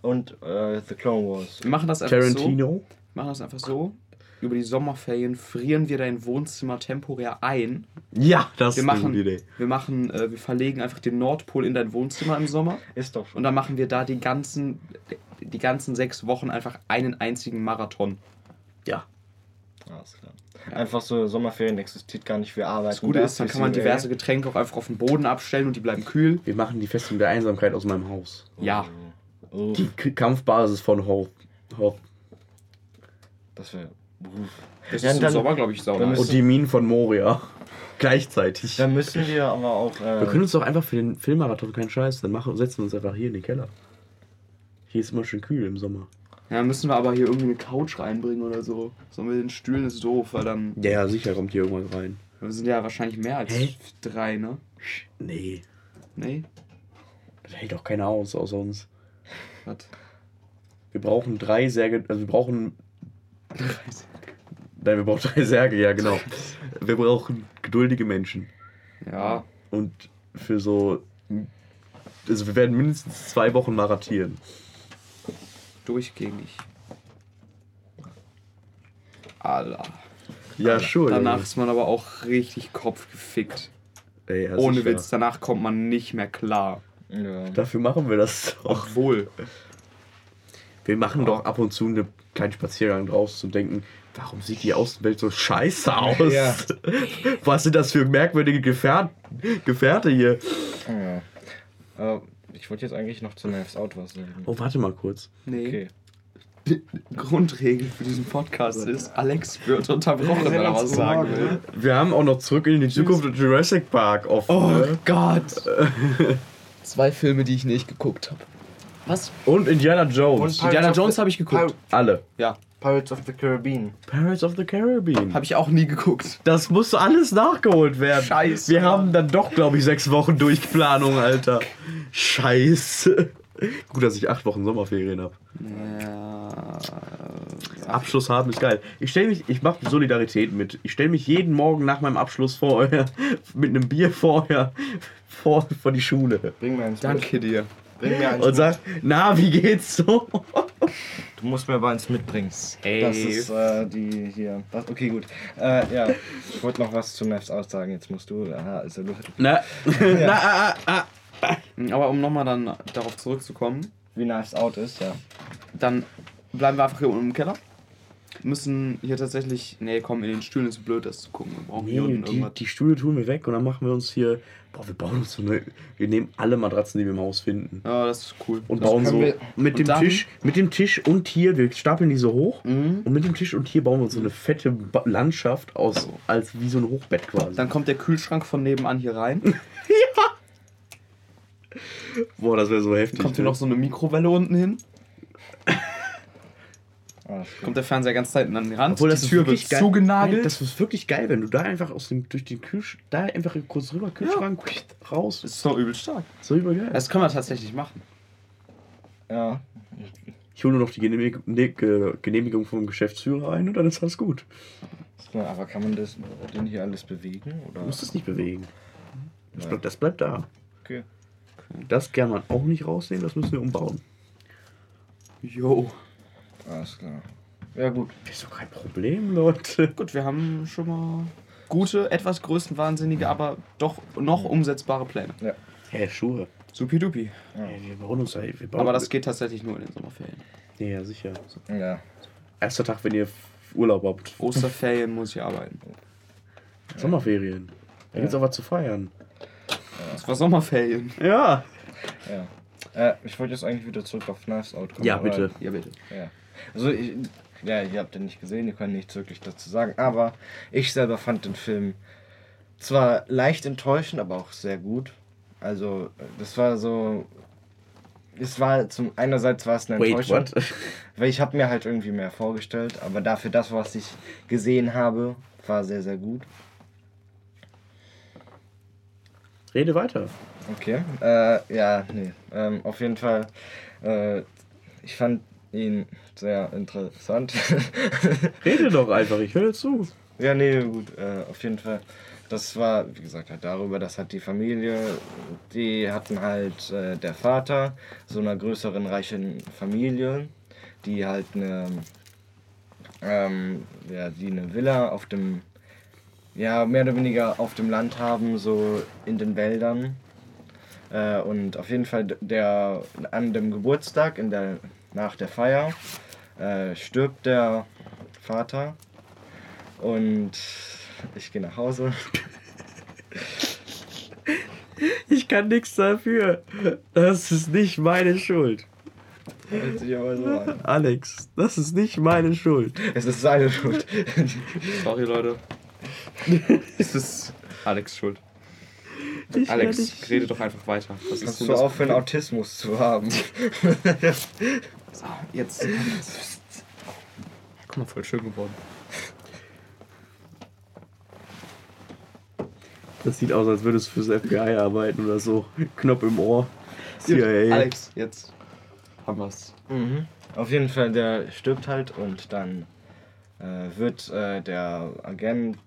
Und äh, The Clone Wars. Wir machen das einfach so. Tarantino. Wir machen das einfach so. Über die Sommerferien frieren wir dein Wohnzimmer temporär ein. Ja, das Wir ist eine machen, gute Idee. wir machen, äh, wir verlegen einfach den Nordpol in dein Wohnzimmer im Sommer Ist doch schon. und dann machen wir da die ganzen, die ganzen sechs Wochen einfach einen einzigen Marathon. Ja. Alles klar. Einfach so, Sommerferien existiert gar nicht für Arbeit. Das Gute ist, dann kann man diverse Getränke auch einfach auf den Boden abstellen und die bleiben kühl. Wir machen die Festung der Einsamkeit aus meinem Haus. Ja, Oh, Die K Kampfbasis von Hoth. Hoth. das wäre. das Ja, ist im dann- Sommer, glaube ich, sauber. Und die Minen von Moria. Gleichzeitig. Dann müssen wir aber auch. Äh, Wir können uns doch einfach für den Filmmarathon keinen Scheiß, dann machen, setzen wir uns einfach hier in den Keller. Hier ist immer schön kühl im Sommer. Ja, müssen wir aber hier irgendwie eine Couch reinbringen oder so. So mit den Stühlen ist doof, weil dann. Ja, ja, sicher kommt hier irgendwas rein. Wir sind ja wahrscheinlich mehr als Hä? drei, ne? Nee, Nee? das hält doch keiner aus außer uns. Was? Wir brauchen drei Särge, also wir brauchen. Nein, wir brauchen drei Särge, ja genau. Wir brauchen geduldige Menschen. Ja. Und für so. Also wir werden mindestens zwei Wochen marathieren. Durchgängig. Allah. Ja, schon. Danach ist man aber auch richtig kopfgefickt. Ey, Ohne sicher. Witz, danach kommt man nicht mehr klar. Ja. Dafür machen wir das doch. Obwohl. Wir machen doch ab und zu einen kleinen Spaziergang draus und denken, warum sieht die Außenwelt so scheiße aus? Ja. Was sind das für merkwürdige Gefähr Gefährte hier? ja. Aber ich wollte jetzt eigentlich noch zu Knives Out was sagen. Oh, warte mal kurz. Nee. Okay. Grundregel für diesen Podcast ist, Alex wird unterbrochen, wenn er was sagen will. Wir haben auch noch zurück in die Zukunft Jurassic Park offen. Oh ne? Gott. Zwei Filme, die ich nicht geguckt habe. Was? Und Indiana Jones. Und Indiana Jones habe ich geguckt. Alle. Ja. Pirates of the Caribbean. Pirates of the Caribbean. Habe ich auch nie geguckt. Das muss alles nachgeholt werden. Scheiße. Wir haben dann doch, glaube ich, sechs Wochen Durchplanung, Alter. Scheiße. Gut, dass ich acht Wochen Sommerferien habe. Ja. Abschluss haben ist geil. Ich stelle mich, ich mache Solidarität mit. Ich stelle mich jeden Morgen nach meinem Abschluss vorher mit einem Bier vorher vor, vor die Schule Bring mir eins mit. Danke dir. Bring mir eins und sag, na, wie geht's so? Du musst mir aber eins mitbringen. Safe. Das ist äh, die hier. Das, okay, gut. Äh, ja, ich wollte noch was zu Knives Out sagen. Jetzt musst du. Aha, ist ja du. Na, na, ah, ah, ah. Aber um nochmal dann darauf zurückzukommen, Wie Knives Out ist, ja. dann bleiben wir einfach hier unten im Keller. Müssen hier tatsächlich. Nee, komm, in den Stühlen ist blöd, das zu gucken. Wir brauchen hier Nee, unten die, irgendwas. die Stühle tun wir weg und dann machen wir uns hier. Boah, wir bauen uns so eine. Wir nehmen alle Matratzen, die wir im Haus finden. Ja, das ist cool. Und das bauen so mit dem dann- Tisch, mit dem Tisch und hier, wir stapeln die so hoch Mhm. und mit dem Tisch und hier bauen wir uns so eine fette Ba- Landschaft aus, als wie so ein Hochbett quasi. Dann kommt der Kühlschrank von nebenan hier rein. Boah, das wäre so heftig. Kommt hier ne? noch so eine Mikrowelle unten hin. Stimmt. Kommt der Fernseher ganz tight an die Rand. Obwohl das die Tür wird wirklich geil. zugenagelt. Nein, Das ist wirklich geil, wenn du da einfach aus dem durch den Kühlschrank, da einfach kurz rüber Kühlschrank raus. das ist doch übel stark. So übergeil. Das können wir tatsächlich machen. Ja. Ich hole nur noch die Genehmigung, ne, Ge- Genehmigung vom Geschäftsführer ein und dann ist alles gut. Ja, Aber kann man das denn hier alles bewegen? Oder? Du musst es nicht bewegen. Das, Ja. bleibt, das bleibt da. Das kann man auch nicht rausnehmen, das müssen wir umbauen. Jo. Alles klar. Ja, gut. Ist doch kein Problem, Leute. Gut, wir haben schon mal gute, etwas größenwahnsinnige, aber doch noch umsetzbare Pläne. Hä, Schuhe. Supidupi. Ey, wir bauen uns da. Wir bauen Aber das geht tatsächlich nur in den Sommerferien. Ja, ja, sicher. Ja. Erster Tag, wenn ihr Urlaub habt. Osterferien muss ich arbeiten. Sommerferien. Da gibt's auch was zu feiern. Das war Sommerferien. Ja. Ja. Äh, ich wollte jetzt eigentlich wieder zurück auf Knives Out kommen. Ja, bitte. Ja, bitte. Ja. Also, ich, ja, ihr habt den nicht gesehen, ihr könnt nichts wirklich dazu sagen, aber ich selber fand den Film zwar leicht enttäuschend, aber auch sehr gut. Also, das war so. Es war zum einerseits war es eine Wait, Enttäuschung, what? weil ich habe mir halt irgendwie mehr vorgestellt, aber dafür das, was ich gesehen habe, war sehr, sehr gut. Rede weiter. Okay. Äh, ja, nee. Ähm, auf jeden Fall. Äh, ich fand ihn sehr interessant. Rede doch einfach, ich höre zu. ja, nee, gut. Äh, auf jeden Fall. Das war, wie gesagt, halt darüber, dass halt die Familie, die hatten halt äh, der Vater so einer größeren, reichen Familie, die halt eine, ähm, ja, die eine Villa auf dem, ja, mehr oder weniger auf dem Land haben, so in den Wäldern. Äh, und auf jeden Fall der an dem Geburtstag, in der, nach der Feier, äh, stirbt der Vater. Und ich gehe nach Hause. Ich kann nichts dafür. Das ist nicht meine Schuld. Hört sich aber so an. Alex, das ist nicht meine Schuld. Es ist seine Schuld. Sorry, Leute. es ist Alex Schuld. Ich Alex, dich- rede doch einfach weiter. Was ist Kannst du das aufhören, Autismus zu haben? So, jetzt. Guck mal, voll schön geworden. Das sieht aus, als würdest du fürs FBI arbeiten oder so. Knopf im Ohr. CIA. Alex, jetzt haben wir's. Mhm. Auf jeden Fall, der stirbt halt und dann äh, wird äh, der Agent, äh,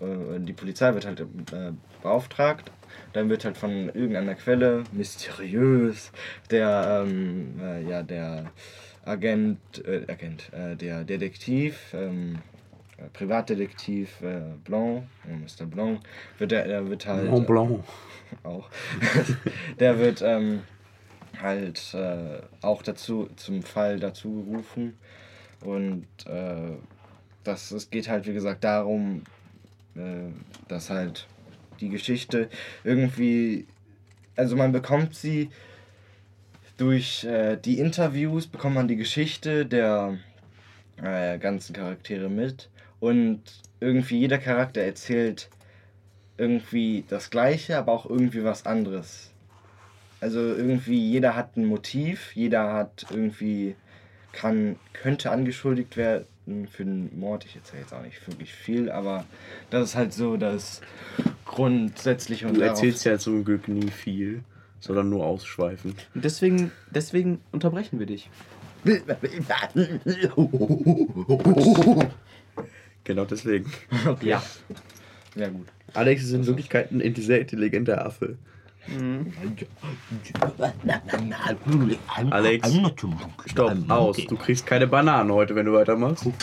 die Polizei wird halt äh, beauftragt. Dann wird halt von irgendeiner Quelle, mysteriös, der, ähm, äh, ja, der Agent, äh, Agent, äh, der Detektiv, ähm, äh, Privatdetektiv äh, Blanc, äh, Mr. Blanc, wird der, wird halt Mont Blanc. auch. der wird ähm, halt äh, auch dazu zum Fall dazu gerufen und äh, das es geht halt wie gesagt darum, äh, dass halt die Geschichte irgendwie, also man bekommt sie durch äh, die Interviews bekommt man die Geschichte der äh, ganzen Charaktere mit und irgendwie jeder Charakter erzählt irgendwie das Gleiche, aber auch irgendwie was anderes. Also irgendwie jeder hat ein Motiv, jeder hat irgendwie kann könnte angeschuldigt werden für den Mord. Ich erzähle jetzt auch nicht wirklich viel, aber das ist halt so das grundsätzliche und Du erzählst ja zum Glück nie viel, sondern nur ausschweifend. Und deswegen, deswegen unterbrechen wir dich. Genau deswegen. Ja. Ja gut. Alex ist in Wirklichkeit ein sehr intelligenter Affe. Alex, stopp, aus. Du kriegst keine Bananen heute, wenn du weitermachst.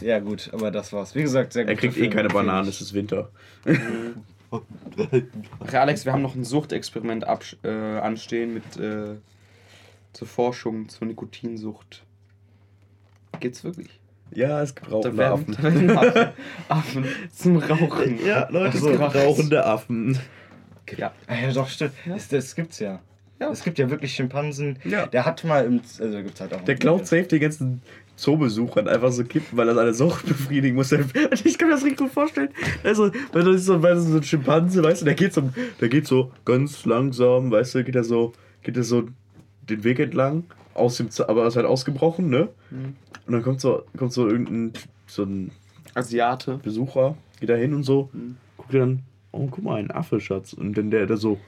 Ja, gut, aber das war's. Wie gesagt, sehr gut. Er kriegt eh keine Bananen, es ist Winter. Ach ja, Alex, wir haben noch ein Suchtexperiment äh, anstehen mit äh, zur Forschung zur Nikotinsucht. Geht's wirklich? Ja, es gibt Da rauchende werden, Affen. da werden Affen, Affen zum Rauchen. Ja, Leute, so, rauchende Affen. Ja. Ja, doch, stimmt. Das, das gibt's ja. Ja. Es gibt ja wirklich Schimpansen. Ja. Der hat mal im. Also gibt's halt auch. Der klaut safe den ganzen Zoobesuchern einfach so Kippen, weil er seine Sucht befriedigen muss. Ich kann mir das richtig gut vorstellen. Also, weil das ist so, das ist so ein Schimpanse, weißt du, der geht so, der geht so ganz langsam, weißt du, geht er so, geht er so den Weg entlang, aus dem, Z- aber ist halt ausgebrochen, ne? Und dann kommt so, kommt so irgendein, so ein Asiate. Besucher, geht da hin und so, guckt er dann, oh, guck mal, ein Affe, Schatz. Und dann der, der so,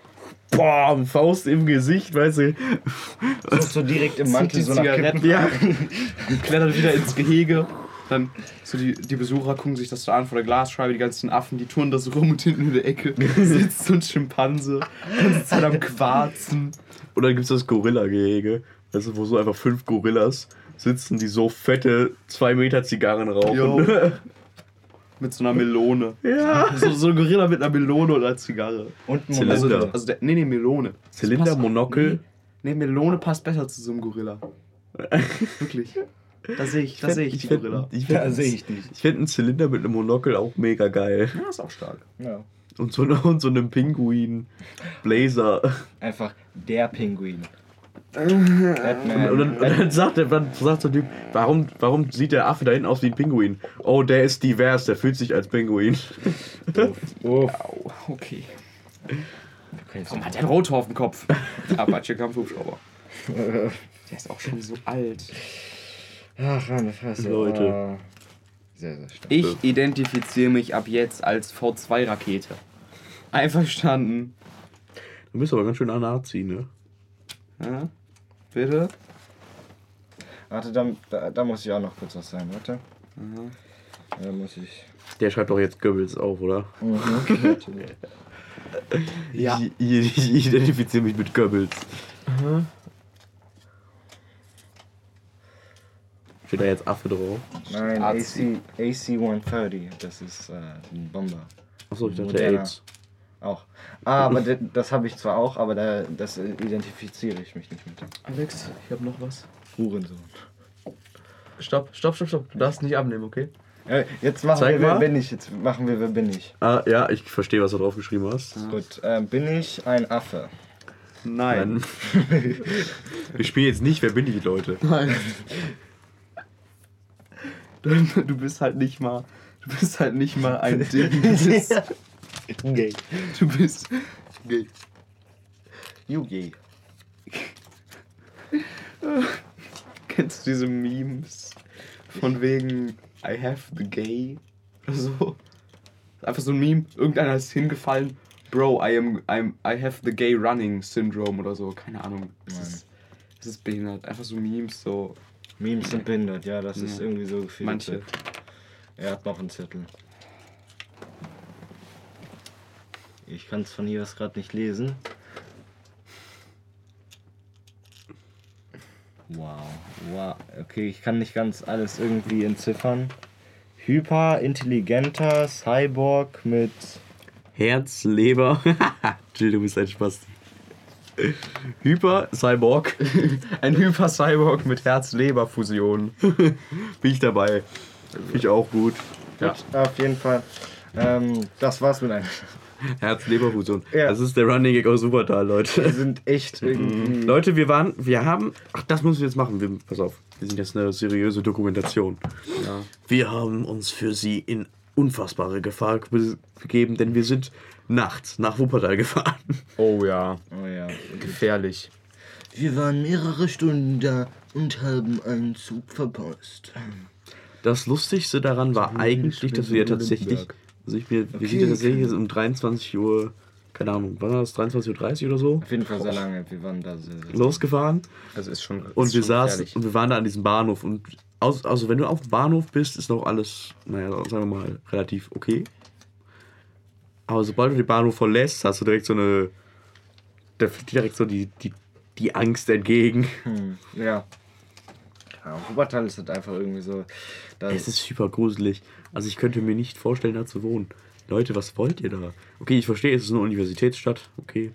boah, Faust im Gesicht, weißt du. so, so direkt im Mantel die so nach Zigaretten. Ja. Klettert wieder ins Gehege. Dann so die, die Besucher gucken sich das so an vor der Glasscheibe, die ganzen Affen, die touren da so rum und hinten in der Ecke sitzt so ein Schimpanse, ganze Zeit am Quarzen. Und dann gibt es das Gorilla-Gehege, weißt du, wo so einfach fünf Gorillas sitzen, die so fette 2 Meter Zigarren rauchen. Jo. Mit so einer Melone. Ja. So, so ein Gorilla mit einer Melone oder Zigarre. Und ein Zylinder. Also, also der, nee, nee, Melone. Das Zylinder, passt- Monokel. Nee, Melone passt besser zu so einem Gorilla. Wirklich. Da sehe ich, da sehe ich die find- Gorilla. Ich Da finde sehe ich dich. ich find einen Zylinder mit einem Monokel auch mega geil. Ja, ist auch stark. Ja. Und so, und so einem Pinguin-Blazer. Einfach der Pinguin. Und, Batman. und, dann, und dann sagt der, dann sagt ein Typ, warum, warum sieht der Affe da hinten aus wie ein Pinguin? Oh, der ist divers, der fühlt sich als Pinguin. Uff. Au, okay. Warum hat der einen Rotor auf dem Kopf? Apache Kampfhubschrauber. Der ist auch schon so alt. Ach, meine Fresse. Leute. Ah. Sehr, sehr stark. Ich identifiziere mich ab jetzt als V2-Rakete. Einverstanden. Du bist aber ganz schön ein Nazi, ne? Ja? Bitte? Warte, da, da, da muss ich auch noch kurz was sagen, warte. Da muss ich. Der schreibt doch jetzt Goebbels auf, oder? Mhm, natürlich. Ja. Ich, ich, ich identifiziere mich mit Goebbels. Steht da jetzt Affe drauf? Nein, AC. AC, AC-130, das ist äh, ein Bomber. Achso, ich dachte Moderner. AIDS. Auch. Ah, aber das habe ich zwar auch, aber da, das äh, identifiziere ich mich nicht mit. Alex, ich habe noch was. Hurensohn. Stopp, stopp, stopp, stopp. Du darfst nicht abnehmen, okay? Äh, jetzt machen Zeig wir, wer mal. bin ich? Jetzt machen wir, wer bin ich? Ah, ja, ich verstehe, was du drauf geschrieben hast. Gut, ähm, bin ich ein Affe? Nein. Dann- Wir spielen jetzt nicht, wer bin ich, Leute? Nein. Du, du bist halt nicht mal. Du bist halt nicht mal ein Ding. Du bist, Gay. du bist gay. Yugi. Kennst du diese Memes? Von wegen I have the gay oder so? Einfach so ein Meme, irgendeiner ist hingefallen. Bro, I am I'm, I have the gay running syndrome oder so. Keine Ahnung. Es ist, es ist behindert. Einfach so Memes, so Memes sind behindert, ja, das ist Ja. irgendwie so gefühlt. manche. Er hat noch einen Zettel. Ich kann es von hier aus gerade nicht lesen. Wow, wow. Okay, ich kann nicht ganz alles irgendwie entziffern. Hyperintelligenter Cyborg mit. Herz, Leber. Jill, du bist ein Spaß. Hyper, Cyborg. Ein Hyper-Cyborg mit Herz-Leber-Fusion. Bin ich dabei. Finde ich auch gut. Ja. Gut, auf jeden Fall. Ähm, das war's mit einem. Herz-Leber-Fusion. Ja. Das ist der Running Gag aus Supertal, Wir Leute. sind echt irgendwie. Leute, wir waren, wir haben, ach, das müssen wir jetzt machen. Wir, pass auf, wir sind jetzt eine seriöse Dokumentation. Ja. Wir haben uns für sie in unfassbare Gefahr be- begeben, denn wir sind nachts nach Wuppertal gefahren. Oh ja. Oh ja. Gefährlich. Wir waren mehrere Stunden da und haben einen Zug verpasst. Das Lustigste daran war eigentlich, dass wir tatsächlich, also ich mir, wir sind tatsächlich jetzt um 23 Uhr, keine Ahnung, wann war das, 23.30 Uhr oder so, Auf jeden Fall sehr lange. Wir waren da sehr, sehr losgefahren Also ist schon. und ist wir schon saßen gefährlich. und wir waren da an diesem Bahnhof und aus, also wenn du auf dem Bahnhof bist, ist noch alles, naja, sagen wir mal, relativ okay. Aber sobald du den Bahnhof verlässt, hast du direkt so eine. Da fliegt direkt so die, die, die Angst entgegen. Hm, ja. Ja, Wuppertal ist halt einfach irgendwie so. Es ist super gruselig. Also ich könnte mir nicht vorstellen, da zu wohnen. Leute, was wollt ihr da? Okay, ich verstehe, es ist eine Universitätsstadt, okay.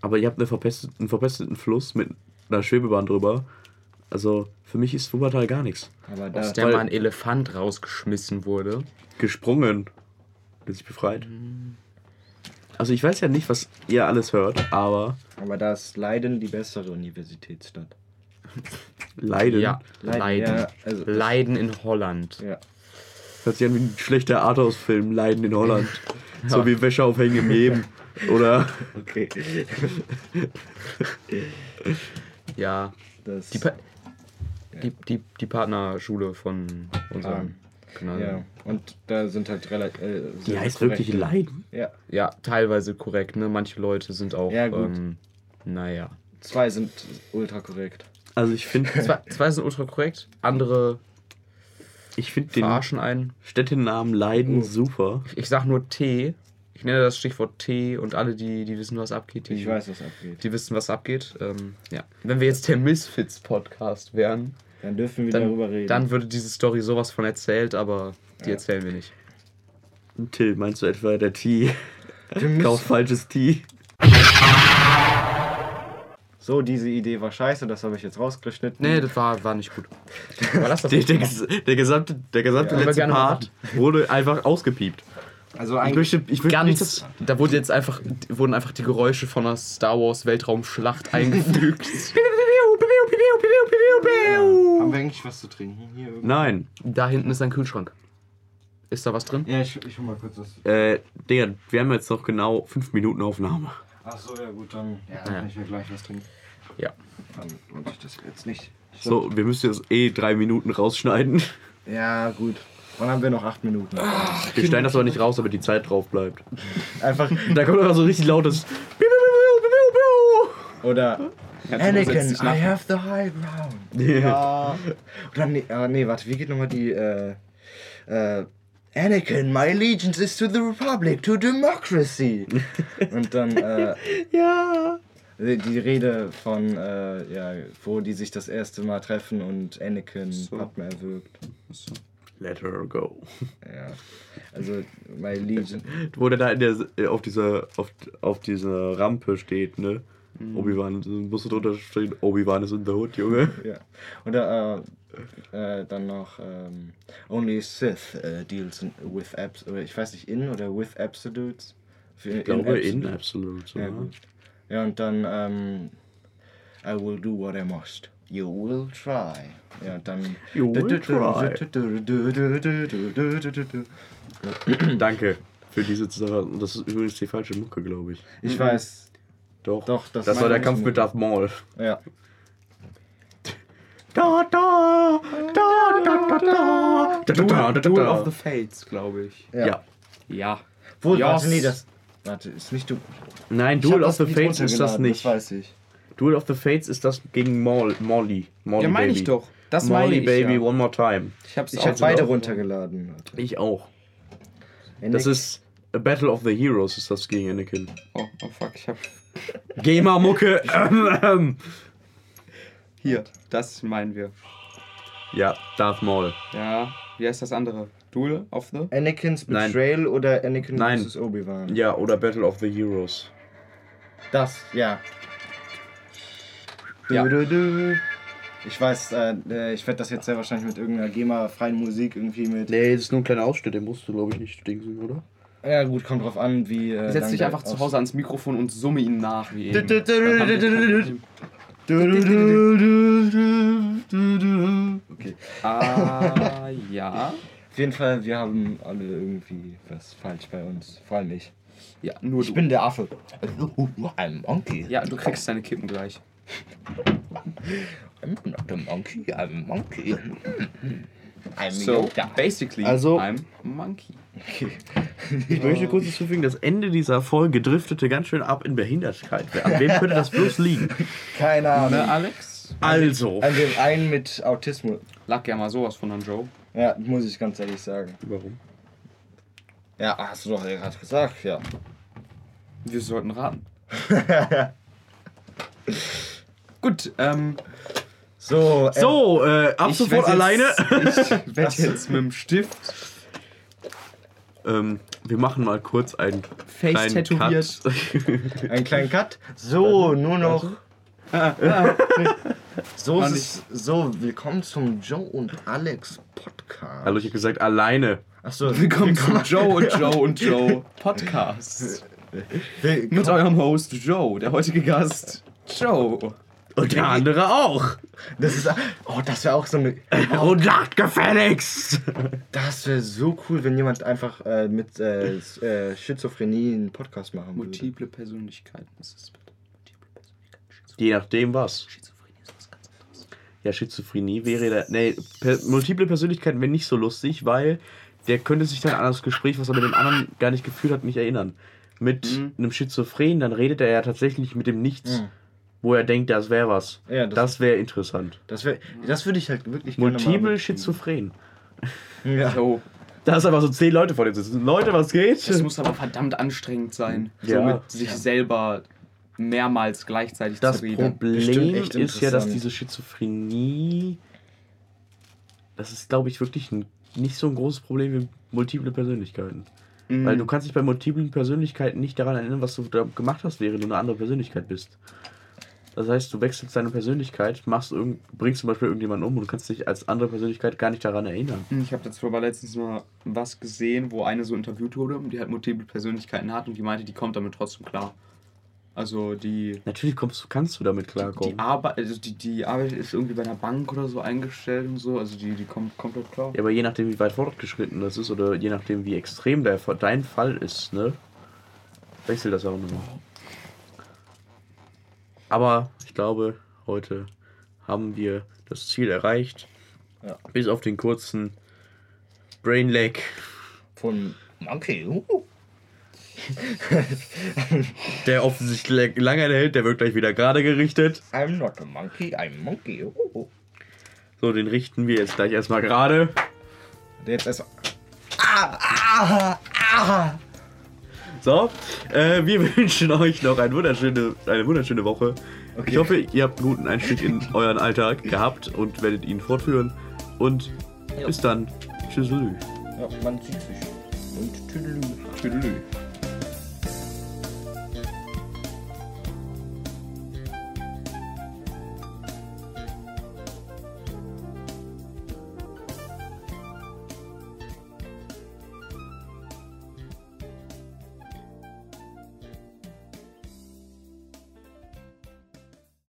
Aber ihr habt eine verpesteten, einen verpesteten Fluss mit einer Schwebebahn drüber. Also für mich ist Wuppertal gar nichts. aber da, Aus der mal ein Elefant rausgeschmissen wurde. Gesprungen. Wird sich befreit. Also ich weiß ja nicht, was ihr alles hört, aber aber da ist Leiden die bessere Universitätsstadt. Leiden Ja, Leiden. Ja, also, Leiden in Holland. ja. Hört sich an wie ein schlechter Arthouse-Film, Leiden in Holland. So wie Wäsche aufhängen im Leben. Oder Okay. Ja, Das, die, pa die, die, die Partnerschule von unserem. Genau. ja. Und da sind halt relativ. Äh, die heißt korrekte- wirklich Leiden. Ja. Ja, teilweise korrekt, ne? Manche Leute sind auch. Ja, gut. Ähm, naja. Zwei sind ultra korrekt. Also ich finde Zwei, zwei sind ultra korrekt, andere ich find den verarschen einen. Städtenamen Leiden Oh. super. Ich sag nur T. Ich nenne das Stichwort T und alle, die, die wissen, was abgeht, die, Ich weiß, was abgeht. die wissen, was abgeht. Ähm, ja. Wenn wir jetzt der Misfits-Podcast wären, Dann dürfen wir dann, darüber reden. dann würde diese Story sowas von erzählt, aber die Ja. erzählen wir nicht. Till, meinst du etwa der Tee? Kauf falsches Tee. So, diese Idee war scheiße, das habe ich jetzt rausgeschnitten. Nee, das war, war nicht gut. Aber lass das Der, nicht der, der gesamte, der gesamte Ja, letzte Part wurde einfach ausgepiept. also Ich eigentlich. möchte, ich möchte nicht, Ganz, dass, da wurde jetzt einfach, wurden einfach die Geräusche von einer Star Wars Weltraumschlacht eingefügt. Haben wir eigentlich was zu trinken hier? irgendwo? Nein, da hinten ist ein Kühlschrank. Ist da was drin? Ja, ich, ich hol mal kurz was. äh, Digga, wir haben jetzt noch genau fünf Minuten Aufnahme. Achso, ja gut, dann ja, Ja. kann ich mir gleich was trinken. Ja. Dann lohnt sich das jetzt nicht. So, wir müssen jetzt eh drei Minuten rausschneiden. Ja, gut. Dann haben wir noch acht Minuten. Wir schneiden das aber nicht raus, damit die Zeit drauf bleibt. Einfach. Da kommt einfach so richtig lautes. Oder. Anakin, I nach- have the high ground. Ja. Oder nee, ah, nee, warte, wie geht nochmal die. Äh, äh, Anakin, my allegiance is to the Republic, to democracy. Und dann äh, Ja. die Rede von, äh, ja, wo die sich das erste Mal treffen und Anakin Padme erwürgt. Let her go. Ja. Also, my allegiance. Wo der da in der, äh, auf, dieser, auf, auf dieser Rampe steht, ne? Obi-Wan, so musst du drunter stehen, Obi-Wan ist in the hood, Junge. Ja. Oder äh, äh, dann noch ähm, Only Sith äh, deals with abs oder ich weiß nicht in oder with absolutes. Für- Ich glaube in absolute. Absolute. Ja, Ja, gut. ja und dann ähm, I will do what I must. You will try. Ja und dann. You will try. Danke für diese Sache. Das ist übrigens die falsche Mucke, glaube ich. Ich weiß. Doch. Doch, das das war der Kampf mit Darth Maul. Ja. Da, da, da, da, da, da, da, da, da, da, da, da, da, da, da, da, da, da, warte, nee, das... Warte, ist nicht du... Nein, Duel of the Fates ist das nicht. Das weiß ich. Duel of the Fates ist das gegen Molly. Molly, Molly ja, meine ich doch. Das Molly ich, Baby ja. One More Time. Ich habe hab beide runtergeladen. Alter. Ich auch. Anakin. Das ist A Battle of the Heroes, ist das gegen Anakin. Oh, oh fuck, ich hab. GEMA-Mucke! Hier, das meinen wir. ja, Darth Maul. Ja, wie heißt das andere? Duel of the? Anakins Nein. Betrayal oder Anakin Nein. vs. Obi-Wan? Ja, oder Battle of the Heroes. Das, ja. Ja. Du, du, du. Ich weiß, äh, äh, ich werde das jetzt sehr wahrscheinlich mit irgendeiner GEMA-freien Musik irgendwie mit. Nee, das ist nur ein kleiner Ausschnitt, den musst du, glaube ich, nicht dingsen, oder? Ja, gut, kommt drauf an, wie. Äh, Setz dich einfach zu aus- Hause ans Mikrofon und summe ihn nach wie eben. Okay. Ah, ja. Auf jeden Fall, wir haben alle irgendwie was falsch bei uns. Vor allem ich. Ja, nur Ich du. bin der Affe. I'm monkey. Ja, du kriegst deine Kippen gleich. I'm not a monkey, I'm a monkey. I'm So, basically, Also- I'm a monkey. Okay. Ich möchte kurz hinzufügen, das Ende dieser Folge driftete ganz schön ab in Behindertheit. An wem könnte das bloß liegen? Keine Ahnung. Ne, Alex? Also. An dem einen mit Autismus. Lag ja mal sowas von an Joe. Ja, muss ich ganz ehrlich sagen. Warum? Ja, hast du doch gerade gesagt, ja. Wir sollten raten. Gut, ähm. So, äh, So, äh, ab sofort alleine. Jetzt, ich werde jetzt mit dem Stift ähm, wir machen mal kurz einen Face kleinen tätowiert. Cut. einen kleinen Cut. So, nur noch. so, Noch ist es, so, willkommen zum Joe und Alex Podcast. Hallo, ich habe gesagt alleine. Achso, Willkommen zum Joe und Joe und Joe Podcast. Mit eurem Host Joe, der heutige Gast Joe. Und der andere auch. Das ist, oh, das wäre auch so eine. Und lacht gefälligst. Das wäre so cool, wenn jemand einfach äh, mit äh, äh, Schizophrenie einen Podcast machen würde. Multiple Persönlichkeiten. Ist das bitte? Multiple Persönlichkeiten. Je nachdem was. Schizophrenie ist was ganz anderes. Ja, Schizophrenie wäre der. Nee, per, multiple Persönlichkeiten wäre nicht so lustig, weil der könnte sich dann an das Gespräch, was er mit dem anderen gar nicht geführt hat, nicht erinnern. Mit Mhm. einem Schizophren, dann redet er ja tatsächlich mit dem Nichts, Mhm. Wo er denkt, das wäre was. Ja, das- das wäre interessant. Das, wär, das würde ich halt wirklich gerne Multiple Schizophren. Ja. Joe. Da ist einfach so zehn Leute vor dir sitzen. Leute, was geht? Das muss aber verdammt anstrengend sein, so Ja. mit sich selber mehrmals gleichzeitig Das zu reden. Problem Bestimmt echt ist ja, dass diese Schizophrenie. Das ist, glaube ich, wirklich ein, nicht so ein großes Problem wie multiple Persönlichkeiten. Mhm. Weil du kannst dich bei multiplen Persönlichkeiten nicht daran erinnern, was du da gemacht hast, während du eine andere Persönlichkeit bist. Das heißt, du wechselst deine Persönlichkeit, machst irgend, bringst zum Beispiel irgendjemanden um und kannst dich als andere Persönlichkeit gar nicht daran erinnern. Ich habe dazu aber letztens mal was gesehen, wo eine so interviewt wurde, die halt multiple Persönlichkeiten hat und die meinte, die kommt damit trotzdem klar. Also die, Natürlich kommst, du- kannst du damit die klarkommen. Arbeit, also die, die Arbeit ist irgendwie bei einer Bank oder so eingestellt und so, also die, die kommt komplett klar. Ja, aber je nachdem, wie weit fortgeschritten das ist oder je nachdem, wie extrem der, dein Fall ist, ne? Wechselt das auch nochmal. Aber ich glaube, heute haben wir das Ziel erreicht. Ja. Bis auf den kurzen Brain Lag. Von Monkey. Uh. Der offensichtlich lange hält, der wird gleich wieder gerade gerichtet. I'm not a monkey, I'm monkey. Uh. So, den richten wir jetzt gleich erstmal gerade. Der jetzt erst. Ah, ah, ah. So, äh, wir wünschen euch noch eine wunderschöne, eine wunderschöne Woche. Okay. Ich hoffe, ihr habt einen guten Einstieg in euren Alltag gehabt und werdet ihn fortführen. Und bis dann. Tschüss. Ja, man sieht sich. Und tüdelü. Tüdelü.